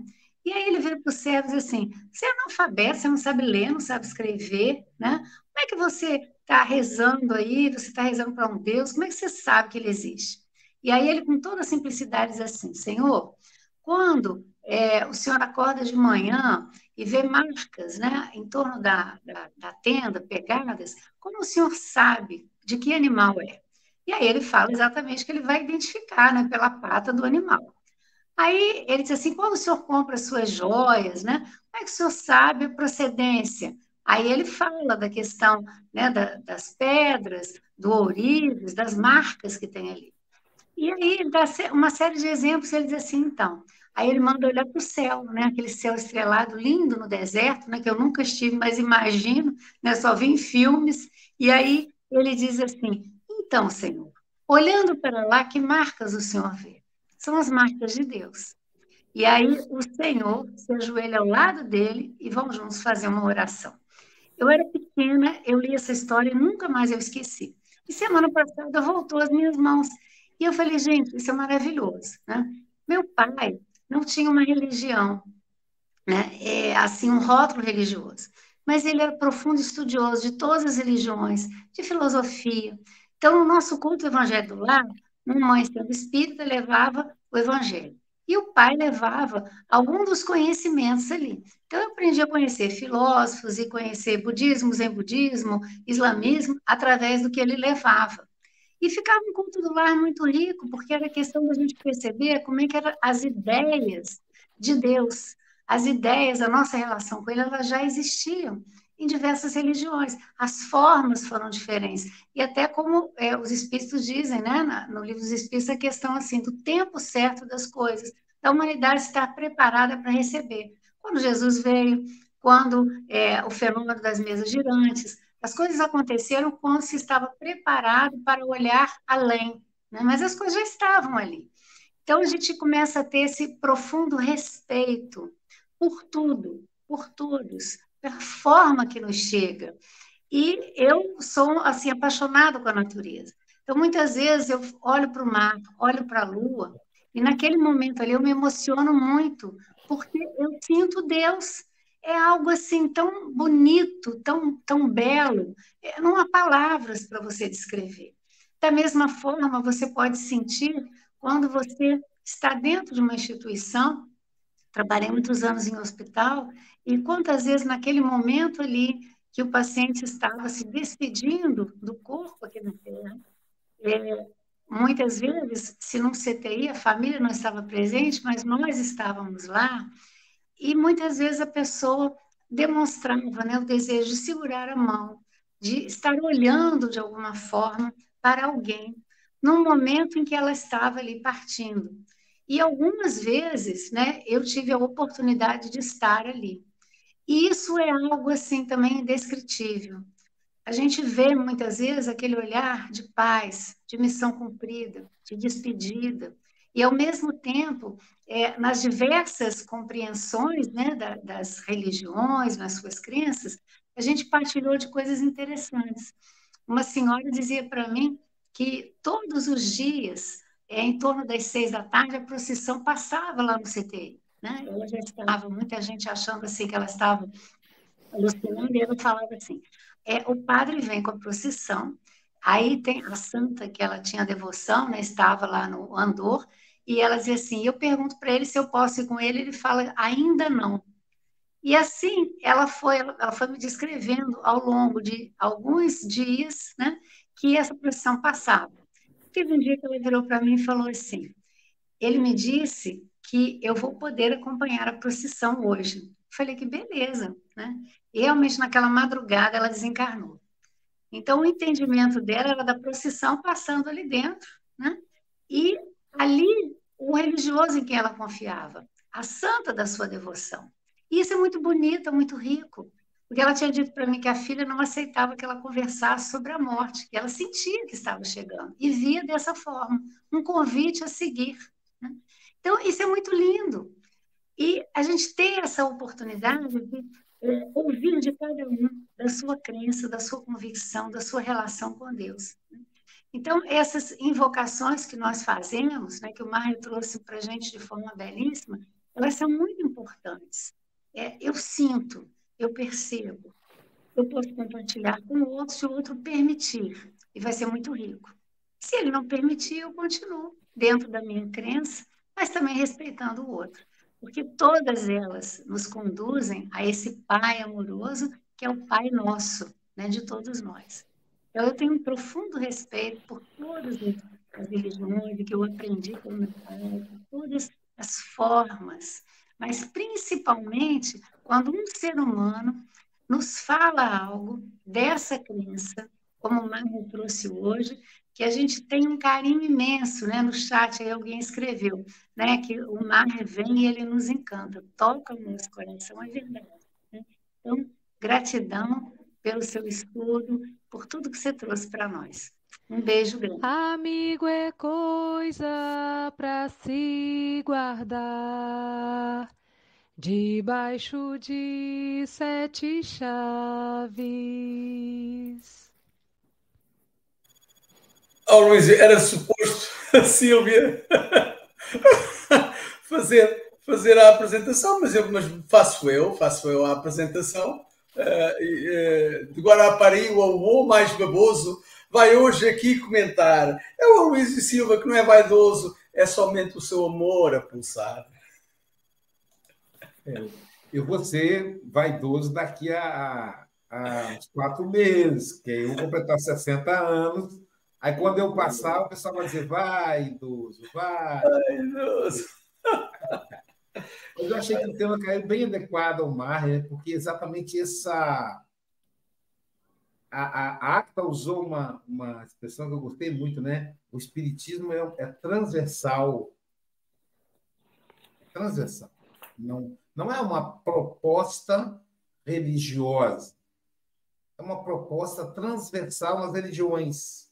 E aí ele vira para o servo e diz assim: Você é analfabeto, você não sabe ler, não sabe escrever, né? Como é que você está rezando aí? Você está rezando para um Deus? Como é que você sabe que ele existe? E aí ele, com toda simplicidade, diz assim: Senhor, quando é, o senhor acorda de manhã e vê marcas né, em torno da, da, da tenda, pegadas, como o senhor sabe de que animal é? E aí ele fala exatamente que ele vai identificar né, pela pata do animal. Aí ele diz assim: quando o senhor compra suas joias, né? Como é que o senhor sabe a procedência? Aí ele fala da questão né, da, das pedras, do ourives, das marcas que tem ali. E aí ele dá uma série de exemplos, ele diz assim, então, aí ele manda olhar para o céu, né, aquele céu estrelado lindo no deserto, né, que eu nunca estive, mas imagino, né, só vi em filmes, e aí ele diz assim, então, Senhor, olhando para lá, que marcas o Senhor vê? são as marcas de Deus. E aí o Senhor se ajoelha ao lado dele e vão juntos fazer uma oração. Eu era pequena, eu li essa história e nunca mais eu esqueci. E semana passada voltou às minhas mãos. E eu falei, gente, isso é maravilhoso, né? Meu pai não tinha uma religião, né? É, assim, um rótulo religioso, mas ele era profundo estudioso de todas as religiões, de filosofia. Então, no nosso culto evangélico lá, mãe sendo espírita levava o evangelho e o pai levava algum dos conhecimentos ali. Então, eu aprendi a conhecer filósofos e conhecer budismo, zen budismo, islamismo, através do que ele levava. E ficava um culto do lar muito rico, porque era questão da gente perceber como é que eram as ideias de Deus, as ideias, a nossa relação com ele, elas já existiam em diversas religiões. As formas foram diferentes. E até como é, os espíritos dizem, né, no livro dos espíritos, a questão assim do tempo certo das coisas, da humanidade estar preparada para receber. Quando Jesus veio, quando é, o fenômeno das mesas girantes, as coisas aconteceram quando se estava preparado para olhar além, né? mas as coisas já estavam ali. Então a gente começa a ter esse profundo respeito por tudo, por todos, da forma que nos chega. E eu sou assim apaixonada com a natureza. Então muitas vezes eu olho para o mar, olho para a lua e naquele momento ali eu me emociono muito porque eu sinto Deus. É algo assim tão bonito, tão tão belo. É, não há palavras para você descrever. Da mesma forma, você pode sentir quando você está dentro de uma instituição. Trabalhei muitos anos em hospital e quantas vezes naquele momento ali que o paciente estava se despedindo do corpo aqui na Terra, é, muitas vezes, se num CTI a família não estava presente, mas nós estávamos lá, e muitas vezes a pessoa demonstrava né, o desejo de segurar a mão, de estar olhando de alguma forma para alguém, num momento em que ela estava ali partindo. E algumas vezes, né, eu tive a oportunidade de estar ali. E isso é algo assim também indescritível. A gente vê muitas vezes aquele olhar de paz, de missão cumprida, de despedida, e ao mesmo tempo, é, nas diversas compreensões né, da, das religiões, nas suas crenças, a gente partilhou de coisas interessantes. Uma senhora dizia para mim que todos os dias, é, em torno das seis da tarde, a procissão passava lá no CTI. Né? Ela já estava, muita gente achando assim que ela estava alucinando, e ela falava assim: é, o padre vem com a procissão, aí tem a santa que ela tinha devoção, né, estava lá no andor, e ela dizia assim: eu pergunto para ele se eu posso ir com ele, ele fala: ainda não. E assim ela foi, ela foi me descrevendo ao longo de alguns dias, né, que essa procissão passava. Teve um dia que ela virou para mim e falou assim: ele me disse que eu vou poder acompanhar a procissão hoje. Falei que beleza, né? E realmente naquela madrugada ela desencarnou. Então o entendimento dela era da procissão passando ali dentro, né? E ali o religioso em quem ela confiava, a santa da sua devoção. E isso é muito bonito, muito rico, porque ela tinha dito para mim que a filha não aceitava que ela conversasse sobre a morte, que ela sentia que estava chegando e via dessa forma, um convite a seguir. Né? Então, isso é muito lindo. E a gente tem essa oportunidade de é, ouvir de cada um da sua crença, da sua convicção, da sua relação com Deus. Né? Então, essas invocações que nós fazemos, né, que o Mário trouxe para a gente de forma belíssima, elas são muito importantes. É, eu sinto, eu percebo, eu posso compartilhar com o outro se o outro permitir, e vai ser muito rico. Se ele não permitir, eu continuo dentro da minha crença, mas também respeitando o outro, porque todas elas nos conduzem a esse Pai amoroso que é o Pai nosso, né, de todos nós. Então, eu tenho um profundo respeito por todas as religiões que eu aprendi com meu pai, todas as formas, mas principalmente quando um ser humano nos fala algo dessa crença, como o Mário trouxe hoje, que a gente tem um carinho imenso, né? No chat aí alguém escreveu, né? Que o mar vem e ele nos encanta, toca o nosso coração, é verdade. Né? Então, gratidão pelo seu estudo, por tudo que você trouxe para nós. Um beijo grande. Amigo é coisa para se guardar debaixo de sete chaves. Oh, Luís, era suposto a Silvia fazer, fazer a apresentação, mas, eu, mas faço eu, faço eu a apresentação. Uh, uh, de Guarapari, o avô mais baboso, vai hoje aqui comentar. É o Luís Silva que não é vaidoso, é somente o seu amor a pulsar. É, eu vou ser vaidoso daqui a, a, uns quatro meses, que eu vou completar 60 anos. Aí quando eu passar, o pessoal vai dizer, vai, idoso, vai. Vai, idoso. Mas eu achei que o tema caiu bem adequado ao mar, né? porque exatamente essa. A, a, a Acta usou uma, uma expressão que eu gostei muito, né? O espiritismo é, é transversal. Transversal. Não, não é uma proposta religiosa. É uma proposta transversal nas religiões.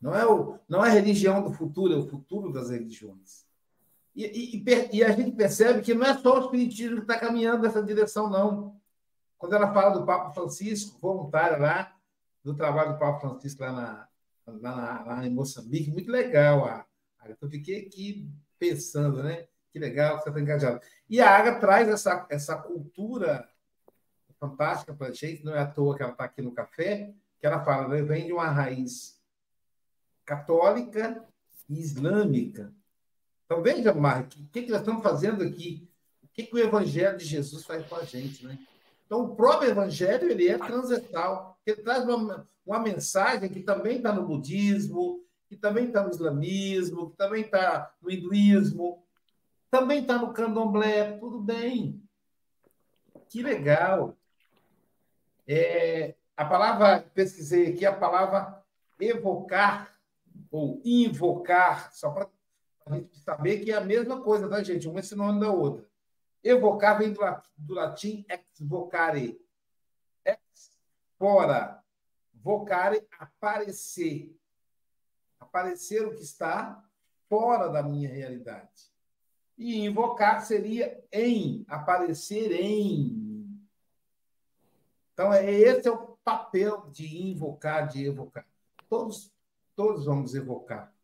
Não é, o, não é a religião do futuro, é o futuro das religiões. E, e, e, a gente percebe que não é só o Espiritismo que está caminhando nessa direção, não. Quando ela fala do Papa Francisco, voluntária lá, do trabalho do Papa Francisco lá, na, lá, lá em Moçambique, muito legal. Eu fiquei aqui pensando, né? Que legal você está engajado. E a Aga traz essa, essa cultura fantástica para a gente, não é à toa que ela está aqui no café, que ela fala, né, vem de uma raiz católica e islâmica. Então, veja, Mark, o que, que nós estamos fazendo aqui? O que, que o Evangelho de Jesus faz com a gente, né? Então, o próprio Evangelho ele é transversal, ele traz uma, uma mensagem que também está no budismo, que também está no islamismo, que também está no hinduísmo, também está no candomblé, tudo bem. Que legal. É, a palavra, pesquisei aqui, a palavra evocar ou invocar, só para a gente saber que é a mesma coisa, tá, gente? Uma é sinônimo da outra. Evocar vem do, do latim ex. Ex fora. Vocare, aparecer. Aparecer o que está fora da minha realidade. E invocar seria em, aparecer em. Então, é, esse é o papel de invocar, de evocar. Todos, todos vamos evocar.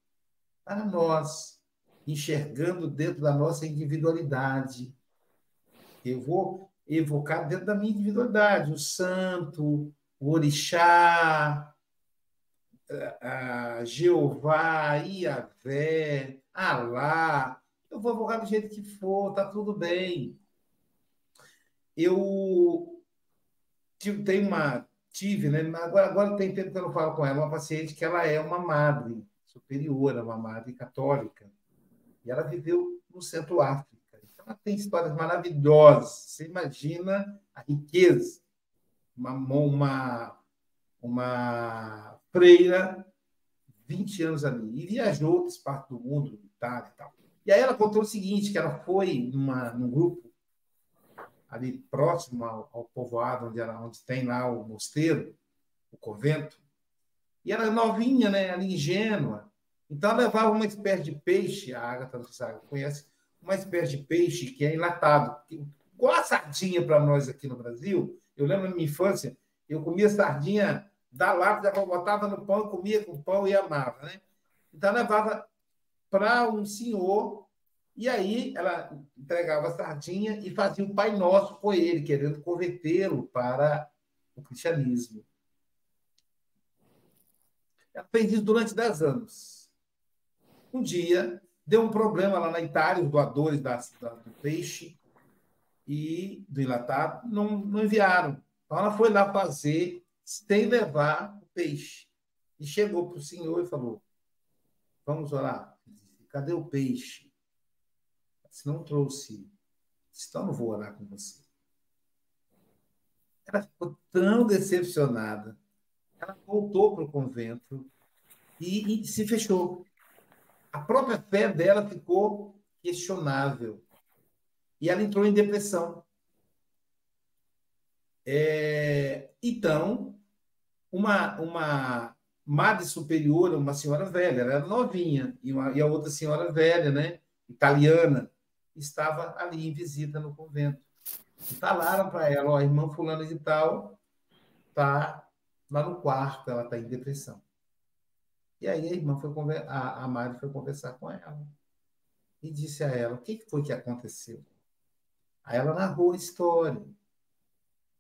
Para nós, enxergando dentro da nossa individualidade. Eu vou evocar dentro da minha individualidade o santo, o orixá, a Jeová, Iavé, Alá. Eu vou evocar do jeito que for, tá tudo bem. Eu tenho uma tive, né? Agora, agora tem tempo que eu não falo com ela, uma paciente que ela é uma madre superiora, uma madre católica. E ela viveu no Centro África. Então, ela tem histórias maravilhosas. Você imagina a riqueza. Uma, uma, uma freira, 20 anos ali, e viajou outras partes do mundo, Itália e tal. E aí ela contou o seguinte, que ela foi numa, num grupo ali próximo ao, ao povoado onde, ela, onde tem lá o mosteiro, o convento, e ela novinha, né, ali ingênua, então, ela levava uma espécie de peixe, a Agatha não sabe, conhece, uma espécie de peixe que é enlatado, igual a sardinha para nós aqui no Brasil. Eu lembro na minha infância, eu comia sardinha da lata, botava no pão, comia com pão e amava. Né? Então, levava para um senhor, e aí ela entregava a sardinha e fazia o Pai Nosso com ele, querendo convertê-lo para o cristianismo. Ela fez isso durante dez anos. Um dia deu um problema lá na Itália, os doadores da, da, do peixe e do enlatado não, não enviaram. Então ela foi lá fazer sem levar o peixe. E chegou para o senhor e falou: Vamos orar. Cadê o peixe? Se não trouxe, então não vou orar com você. Ela ficou tão decepcionada. Ela voltou para o convento e, e se fechou a própria fé dela ficou questionável. E ela entrou em depressão. É, então, uma, uma madre superior, uma senhora velha, ela era novinha, e, uma, e a outra senhora velha, né, italiana, estava ali em visita no convento. E falaram para ela, ó, a irmã fulana de tal está lá no quarto, ela está em depressão. E aí a irmã foi a, a foi conversar com ela e disse a ela o que foi que aconteceu. Aí ela narrou a história.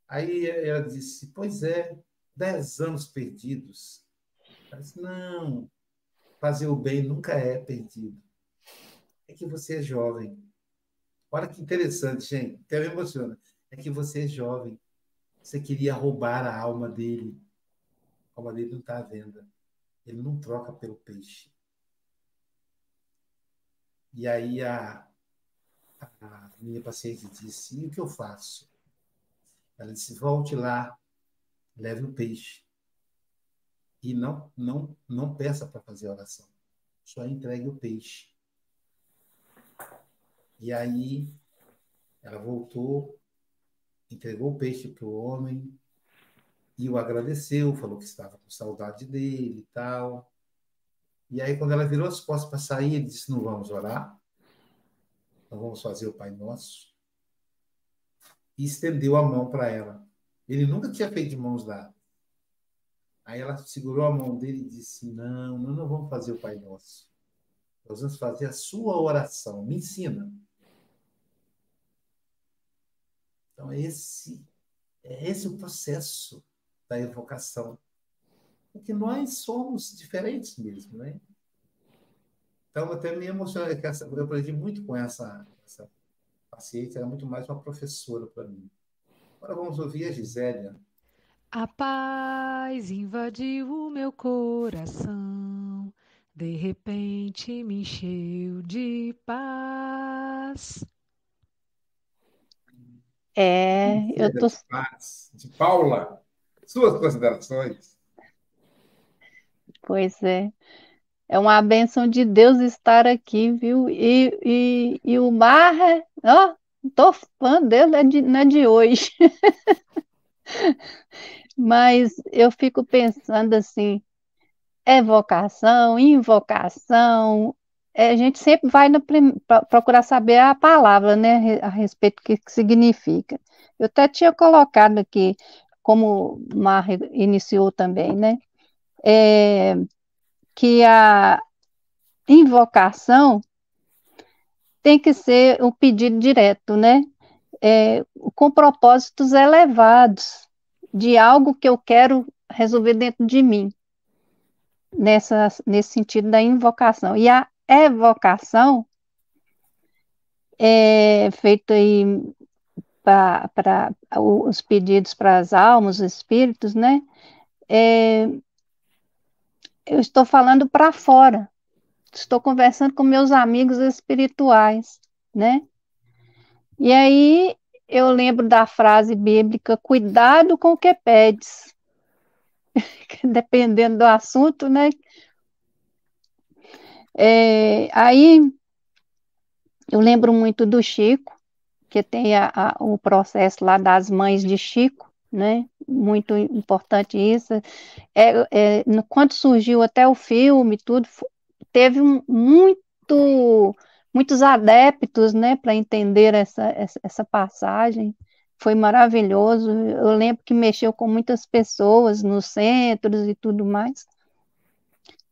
Aí ela disse, pois é, dez anos perdidos. Ela disse, não, fazer o bem nunca é perdido. É que você é jovem. Olha que interessante, gente. Até me emociona. É que você é jovem. Você queria roubar a alma dele. A alma dele não está à venda. Ele não troca pelo peixe. E aí a, a minha paciente disse: E o que eu faço? Ela disse: Volte lá, leve o peixe. E não, não, não peça para fazer oração. Só entregue o peixe. E aí ela voltou, entregou o peixe para o homem e o agradeceu, falou que estava com saudade dele e tal. E aí, quando ela virou as costas para sair, ele disse: Não vamos orar, não vamos fazer o Pai Nosso. E estendeu a mão para ela. Ele nunca tinha feito de mãos dadas. Aí ela segurou a mão dele e disse: Não, nós não vamos fazer o Pai Nosso. Nós vamos fazer a sua oração. Me ensina. Então, esse é esse o processo da evocação. Porque nós somos diferentes mesmo, né? Então, até me emocionei, eu aprendi muito com essa, essa paciente, era muito mais uma professora para mim. Agora vamos ouvir a Gisélia. A paz invadiu o meu coração, de repente me encheu de paz. É, eu tô. De Paula, suas considerações. Pois é. É uma benção de Deus estar aqui, viu? E, e, e o Mar, ó, tô fã dele, é de, não é de hoje. Mas eu fico pensando assim, evocação, invocação, é, a gente sempre vai no, procurar saber a palavra, né, a respeito do que, que significa. Eu até tinha colocado aqui, como o Mar iniciou também, né, é, que a invocação tem que ser um pedido direto, né, é, com propósitos elevados de algo que eu quero resolver dentro de mim, nessa, nesse sentido da invocação. E a evocação é feito aí para os pedidos para as almas, os espíritos, né? É, eu estou falando para fora, estou conversando com meus amigos espirituais, né? E aí eu lembro da frase bíblica: cuidado com o que pedes. Dependendo do assunto, né? É, aí eu lembro muito do Chico, que tem a, a, o processo lá das mães de Chico, né? Muito importante isso. É, é, quando surgiu até o filme, tudo, teve um, muito, muitos adeptos, né, para entender essa, essa, passagem. Foi maravilhoso. Eu lembro que mexeu com muitas pessoas nos centros e tudo mais.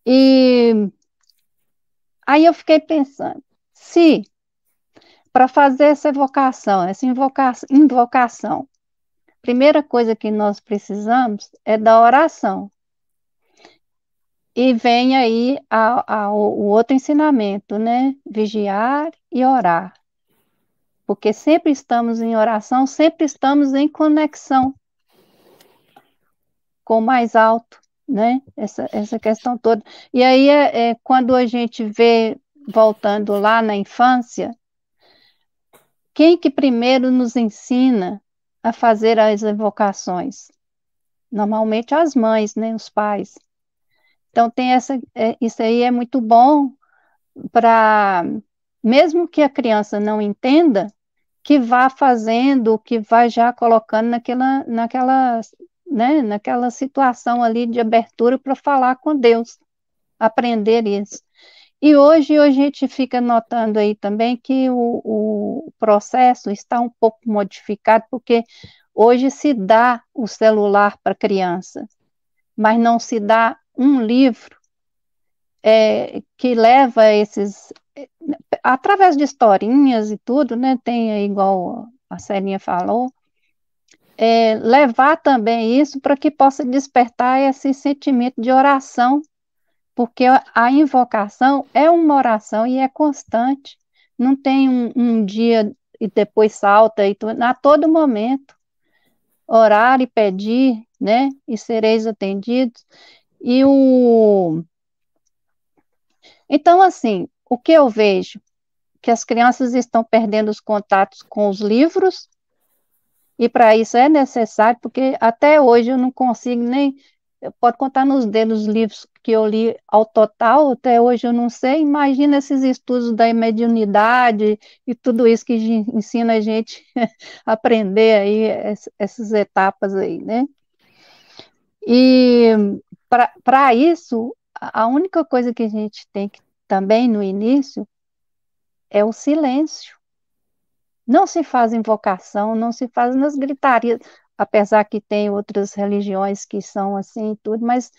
E Aí eu fiquei pensando, se para fazer essa evocação, essa invocação, invocação, primeira coisa que nós precisamos é da oração. E vem aí a, a, o outro ensinamento, né? Vigiar e orar. Porque sempre estamos em oração, sempre estamos em conexão com o mais alto né? Essa, essa questão toda. E aí, é, é, quando a gente vê, voltando lá na infância, quem que primeiro nos ensina a fazer as evocações? Normalmente as mães, né? Os pais. Então, tem essa, é, isso aí é muito bom para, mesmo que a criança não entenda, que vá fazendo, que vá já colocando naquela, naquela né, naquela situação ali de abertura para falar com Deus, aprender isso. E hoje a gente fica notando aí também que o, o processo está um pouco modificado, porque hoje se dá o celular para criança, mas não se dá um livro é, que leva esses através de historinhas e tudo, né? Tem igual a Celinha falou, é, levar também isso para que possa despertar esse sentimento de oração, porque a invocação é uma oração e é constante. Não tem um, um dia e depois salta e tudo, a todo momento orar e pedir, né? E sereis atendidos. E o então assim, o que eu vejo que as crianças estão perdendo os contatos com os livros e para isso é necessário, porque até hoje eu não consigo nem. Pode contar nos dedos os livros que eu li ao total, até hoje eu não sei. Imagina esses estudos da mediunidade e tudo isso que ensina a gente a aprender aí, essas etapas aí, né? E para isso, a única coisa que a gente tem que também no início é o silêncio. Não se faz invocação, não se faz nas gritarias, apesar que tem outras religiões que são assim e tudo, mas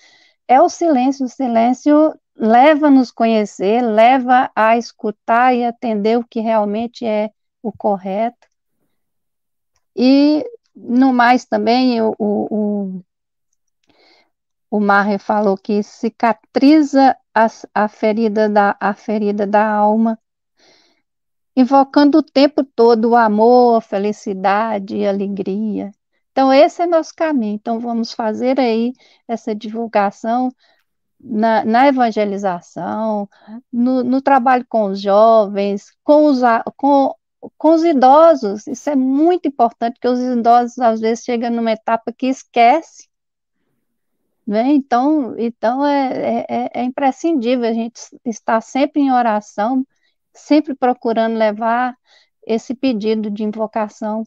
é o silêncio. O silêncio leva a nos conhecer, leva a escutar e atender o que realmente é o correto. E no mais também, o, o, o Maher falou que cicatriza a, a, ferida da, a ferida da alma invocando o tempo todo o amor, a felicidade e alegria. Então, esse é nosso caminho. Então, vamos fazer aí essa divulgação na, na evangelização, no, no, trabalho com os jovens, com os, com, com os idosos. Isso é muito importante, porque os idosos, às vezes, chegam numa etapa que esquece. Né? Então, então é, é, é imprescindível a gente estar sempre em oração, sempre procurando levar esse pedido de invocação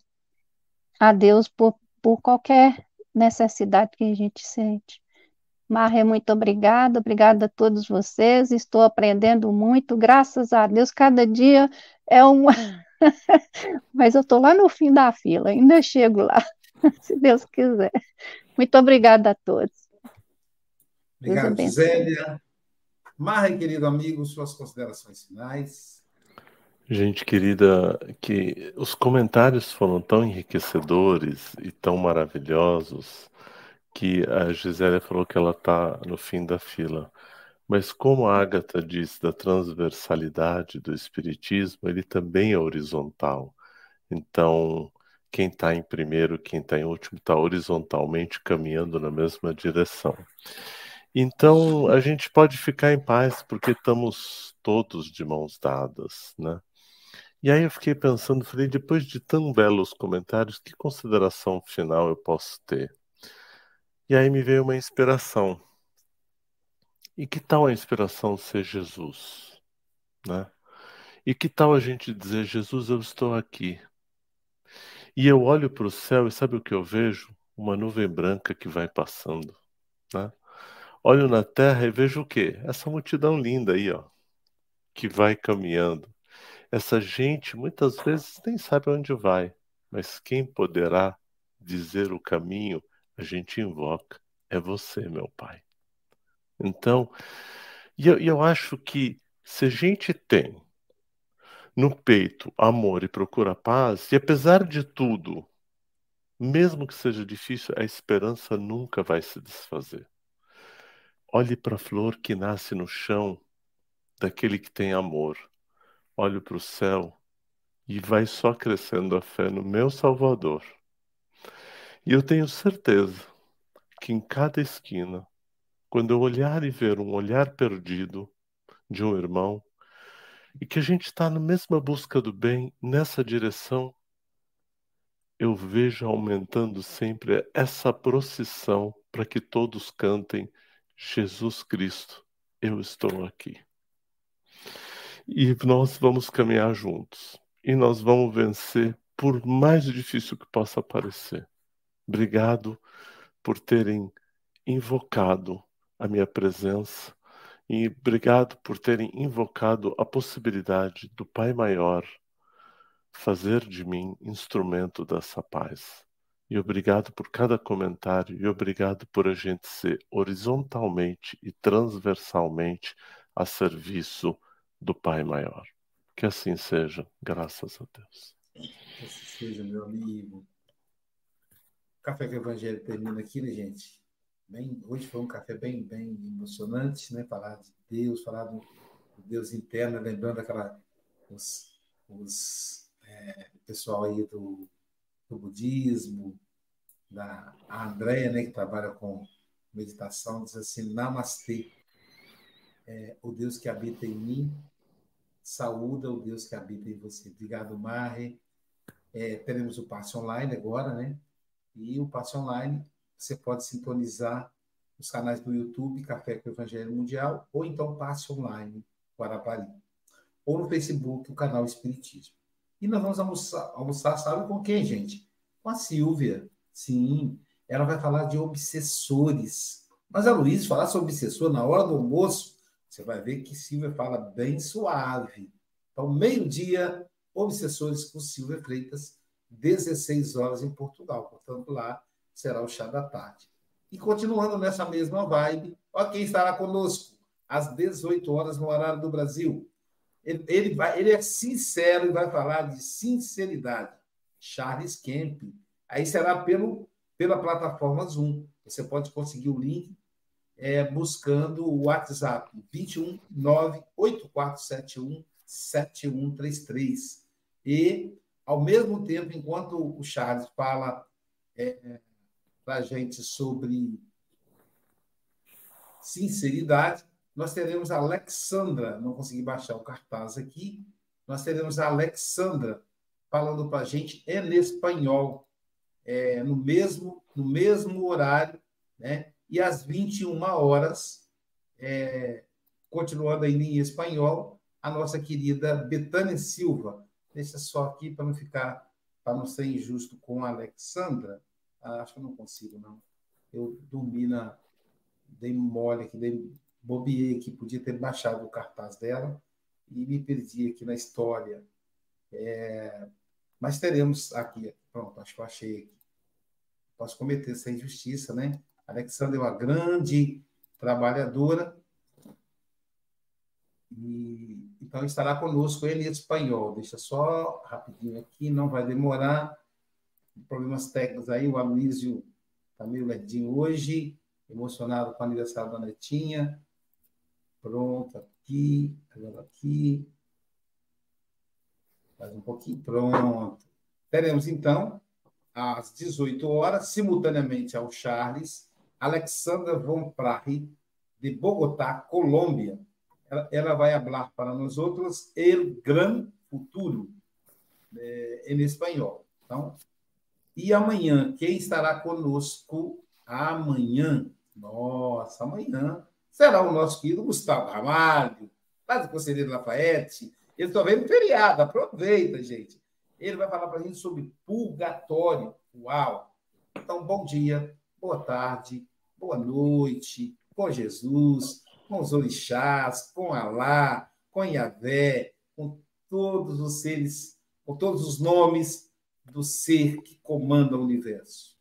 a Deus por, por qualquer necessidade que a gente sente. Marre, muito obrigada, obrigada a todos vocês, estou aprendendo muito, graças a Deus, cada dia é um. Mas eu estou lá no fim da fila, ainda chego lá, se Deus quiser. Muito obrigada a todos. Obrigado, Zélia. Marre, querido amigo, suas considerações finais. Gente querida, que os comentários foram tão enriquecedores e tão maravilhosos que a Gisélia falou que ela está no fim da fila. Mas como a Agatha diz da transversalidade do Espiritismo, ele também é horizontal. Então, quem está em primeiro, quem está em último, está horizontalmente caminhando na mesma direção. Então, a gente pode ficar em paz, porque estamos todos de mãos dadas, né? E aí eu fiquei pensando, falei, depois de tão belos comentários, que consideração final eu posso ter? E aí me veio uma inspiração. E que tal a inspiração ser Jesus? Né? E que tal a gente dizer, Jesus, eu estou aqui. E eu olho para o céu e sabe o que eu vejo? Uma nuvem branca que vai passando. Né? Olho na terra e vejo o quê? Essa multidão linda aí, ó, que vai caminhando. Essa gente muitas vezes nem sabe onde vai, mas quem poderá dizer o caminho a gente invoca é você, meu Pai. Então, e eu, eu acho que se a gente tem no peito amor e procura paz, e apesar de tudo, mesmo que seja difícil, a esperança nunca vai se desfazer. Olhe para a flor que nasce no chão daquele que tem amor olho para o céu e vai só crescendo a fé no meu Salvador. E eu tenho certeza que em cada esquina, quando eu olhar e ver um olhar perdido de um irmão, e que a gente está na mesma busca do bem, nessa direção, eu vejo aumentando sempre essa procissão para que todos cantem Jesus Cristo, eu estou aqui. E nós vamos caminhar juntos. E nós vamos vencer, por mais difícil que possa parecer. Obrigado por terem invocado a minha presença e obrigado por terem invocado a possibilidade do Pai Maior fazer de mim instrumento dessa paz. E obrigado por cada comentário e obrigado por a gente ser horizontalmente e transversalmente a serviço do Pai Maior. Que assim seja, graças a Deus. Que assim seja, meu amigo. O Café com o Evangelho termina aqui, né, gente? Bem, hoje foi um café bem, bem emocionante, né? Falar de Deus, falar do, Deus interno, lembrando aquela os, os é, pessoal aí do, do budismo, da a Andrea, né, que trabalha com meditação, diz assim: Namastê. É, o Deus que habita em mim, saúda o Deus que habita em você. Obrigado, Marre. É, teremos o passe online agora, né? E o passe online você pode sintonizar os canais do YouTube Café com o Evangelho Mundial ou então passe online Guarapari. Ou no Facebook o canal Espiritismo. E nós vamos almoçar, almoçar sabe com quem, gente? Com a Silvia. Sim, ela vai falar de obsessores. Mas a Luiz falar sobre obsessor na hora do almoço, você vai ver que Silvia fala bem suave. Então, meio-dia, obsessores com Silvia Freitas, 16 horas em Portugal. Portanto, lá será o chá da tarde. E continuando nessa mesma vibe, ó quem estará conosco às 18 horas no horário do Brasil. Ele, ele, vai, ele é sincero e vai falar de sinceridade. Charles Kemp. Aí será pelo, pela plataforma Zoom. Você pode conseguir o link é, buscando o WhatsApp 21 98471 7133. E, ao mesmo tempo, enquanto o Charles fala é, para a gente sobre sinceridade, nós teremos a Alexandra, não consegui baixar o cartaz aqui, nós teremos a Alexandra falando para a gente em espanhol, é, no, mesmo, no mesmo horário, né? e às 21 horas, é, continuando ainda em espanhol, a nossa querida Betânia Silva. Deixa só aqui para não ficar, para não ser injusto com a Alexandra. Ah, acho que eu não consigo, não. Eu dormi na. Dei mole aqui, dei bobiei aqui, podia ter baixado o cartaz dela e me perdi aqui na história. É, mas teremos aqui, pronto, acho que eu achei aqui. Posso cometer essa injustiça, né? Alexandra é uma grande trabalhadora. E, então estará conosco ele em espanhol. Deixa só rapidinho aqui, não vai demorar. Problemas técnicos aí, o Aloysio está meio lerdinho hoje, emocionado com o aniversário da netinha. Pronto, aqui, agora aqui. Mais um pouquinho, pronto. Teremos então, às 18 horas, simultaneamente ao Charles, Alexandra von Prahi, de Bogotá, Colômbia. Ela, ela vai falar para nós outros El Gran Futuro, eh, em espanhol. Então, e amanhã, quem estará conosco amanhã? Nossa, amanhã será o nosso querido Gustavo Ramalho, lá do Conselheiro Lafayette. Ele está vendo feriado, aproveita, gente. Ele vai falar para a gente sobre purgatório. Uau! Então, bom dia, boa tarde, boa noite, com Jesus, com os orixás, com Alá, com Yahvé, com todos os seres, com todos os nomes do ser que comanda o universo.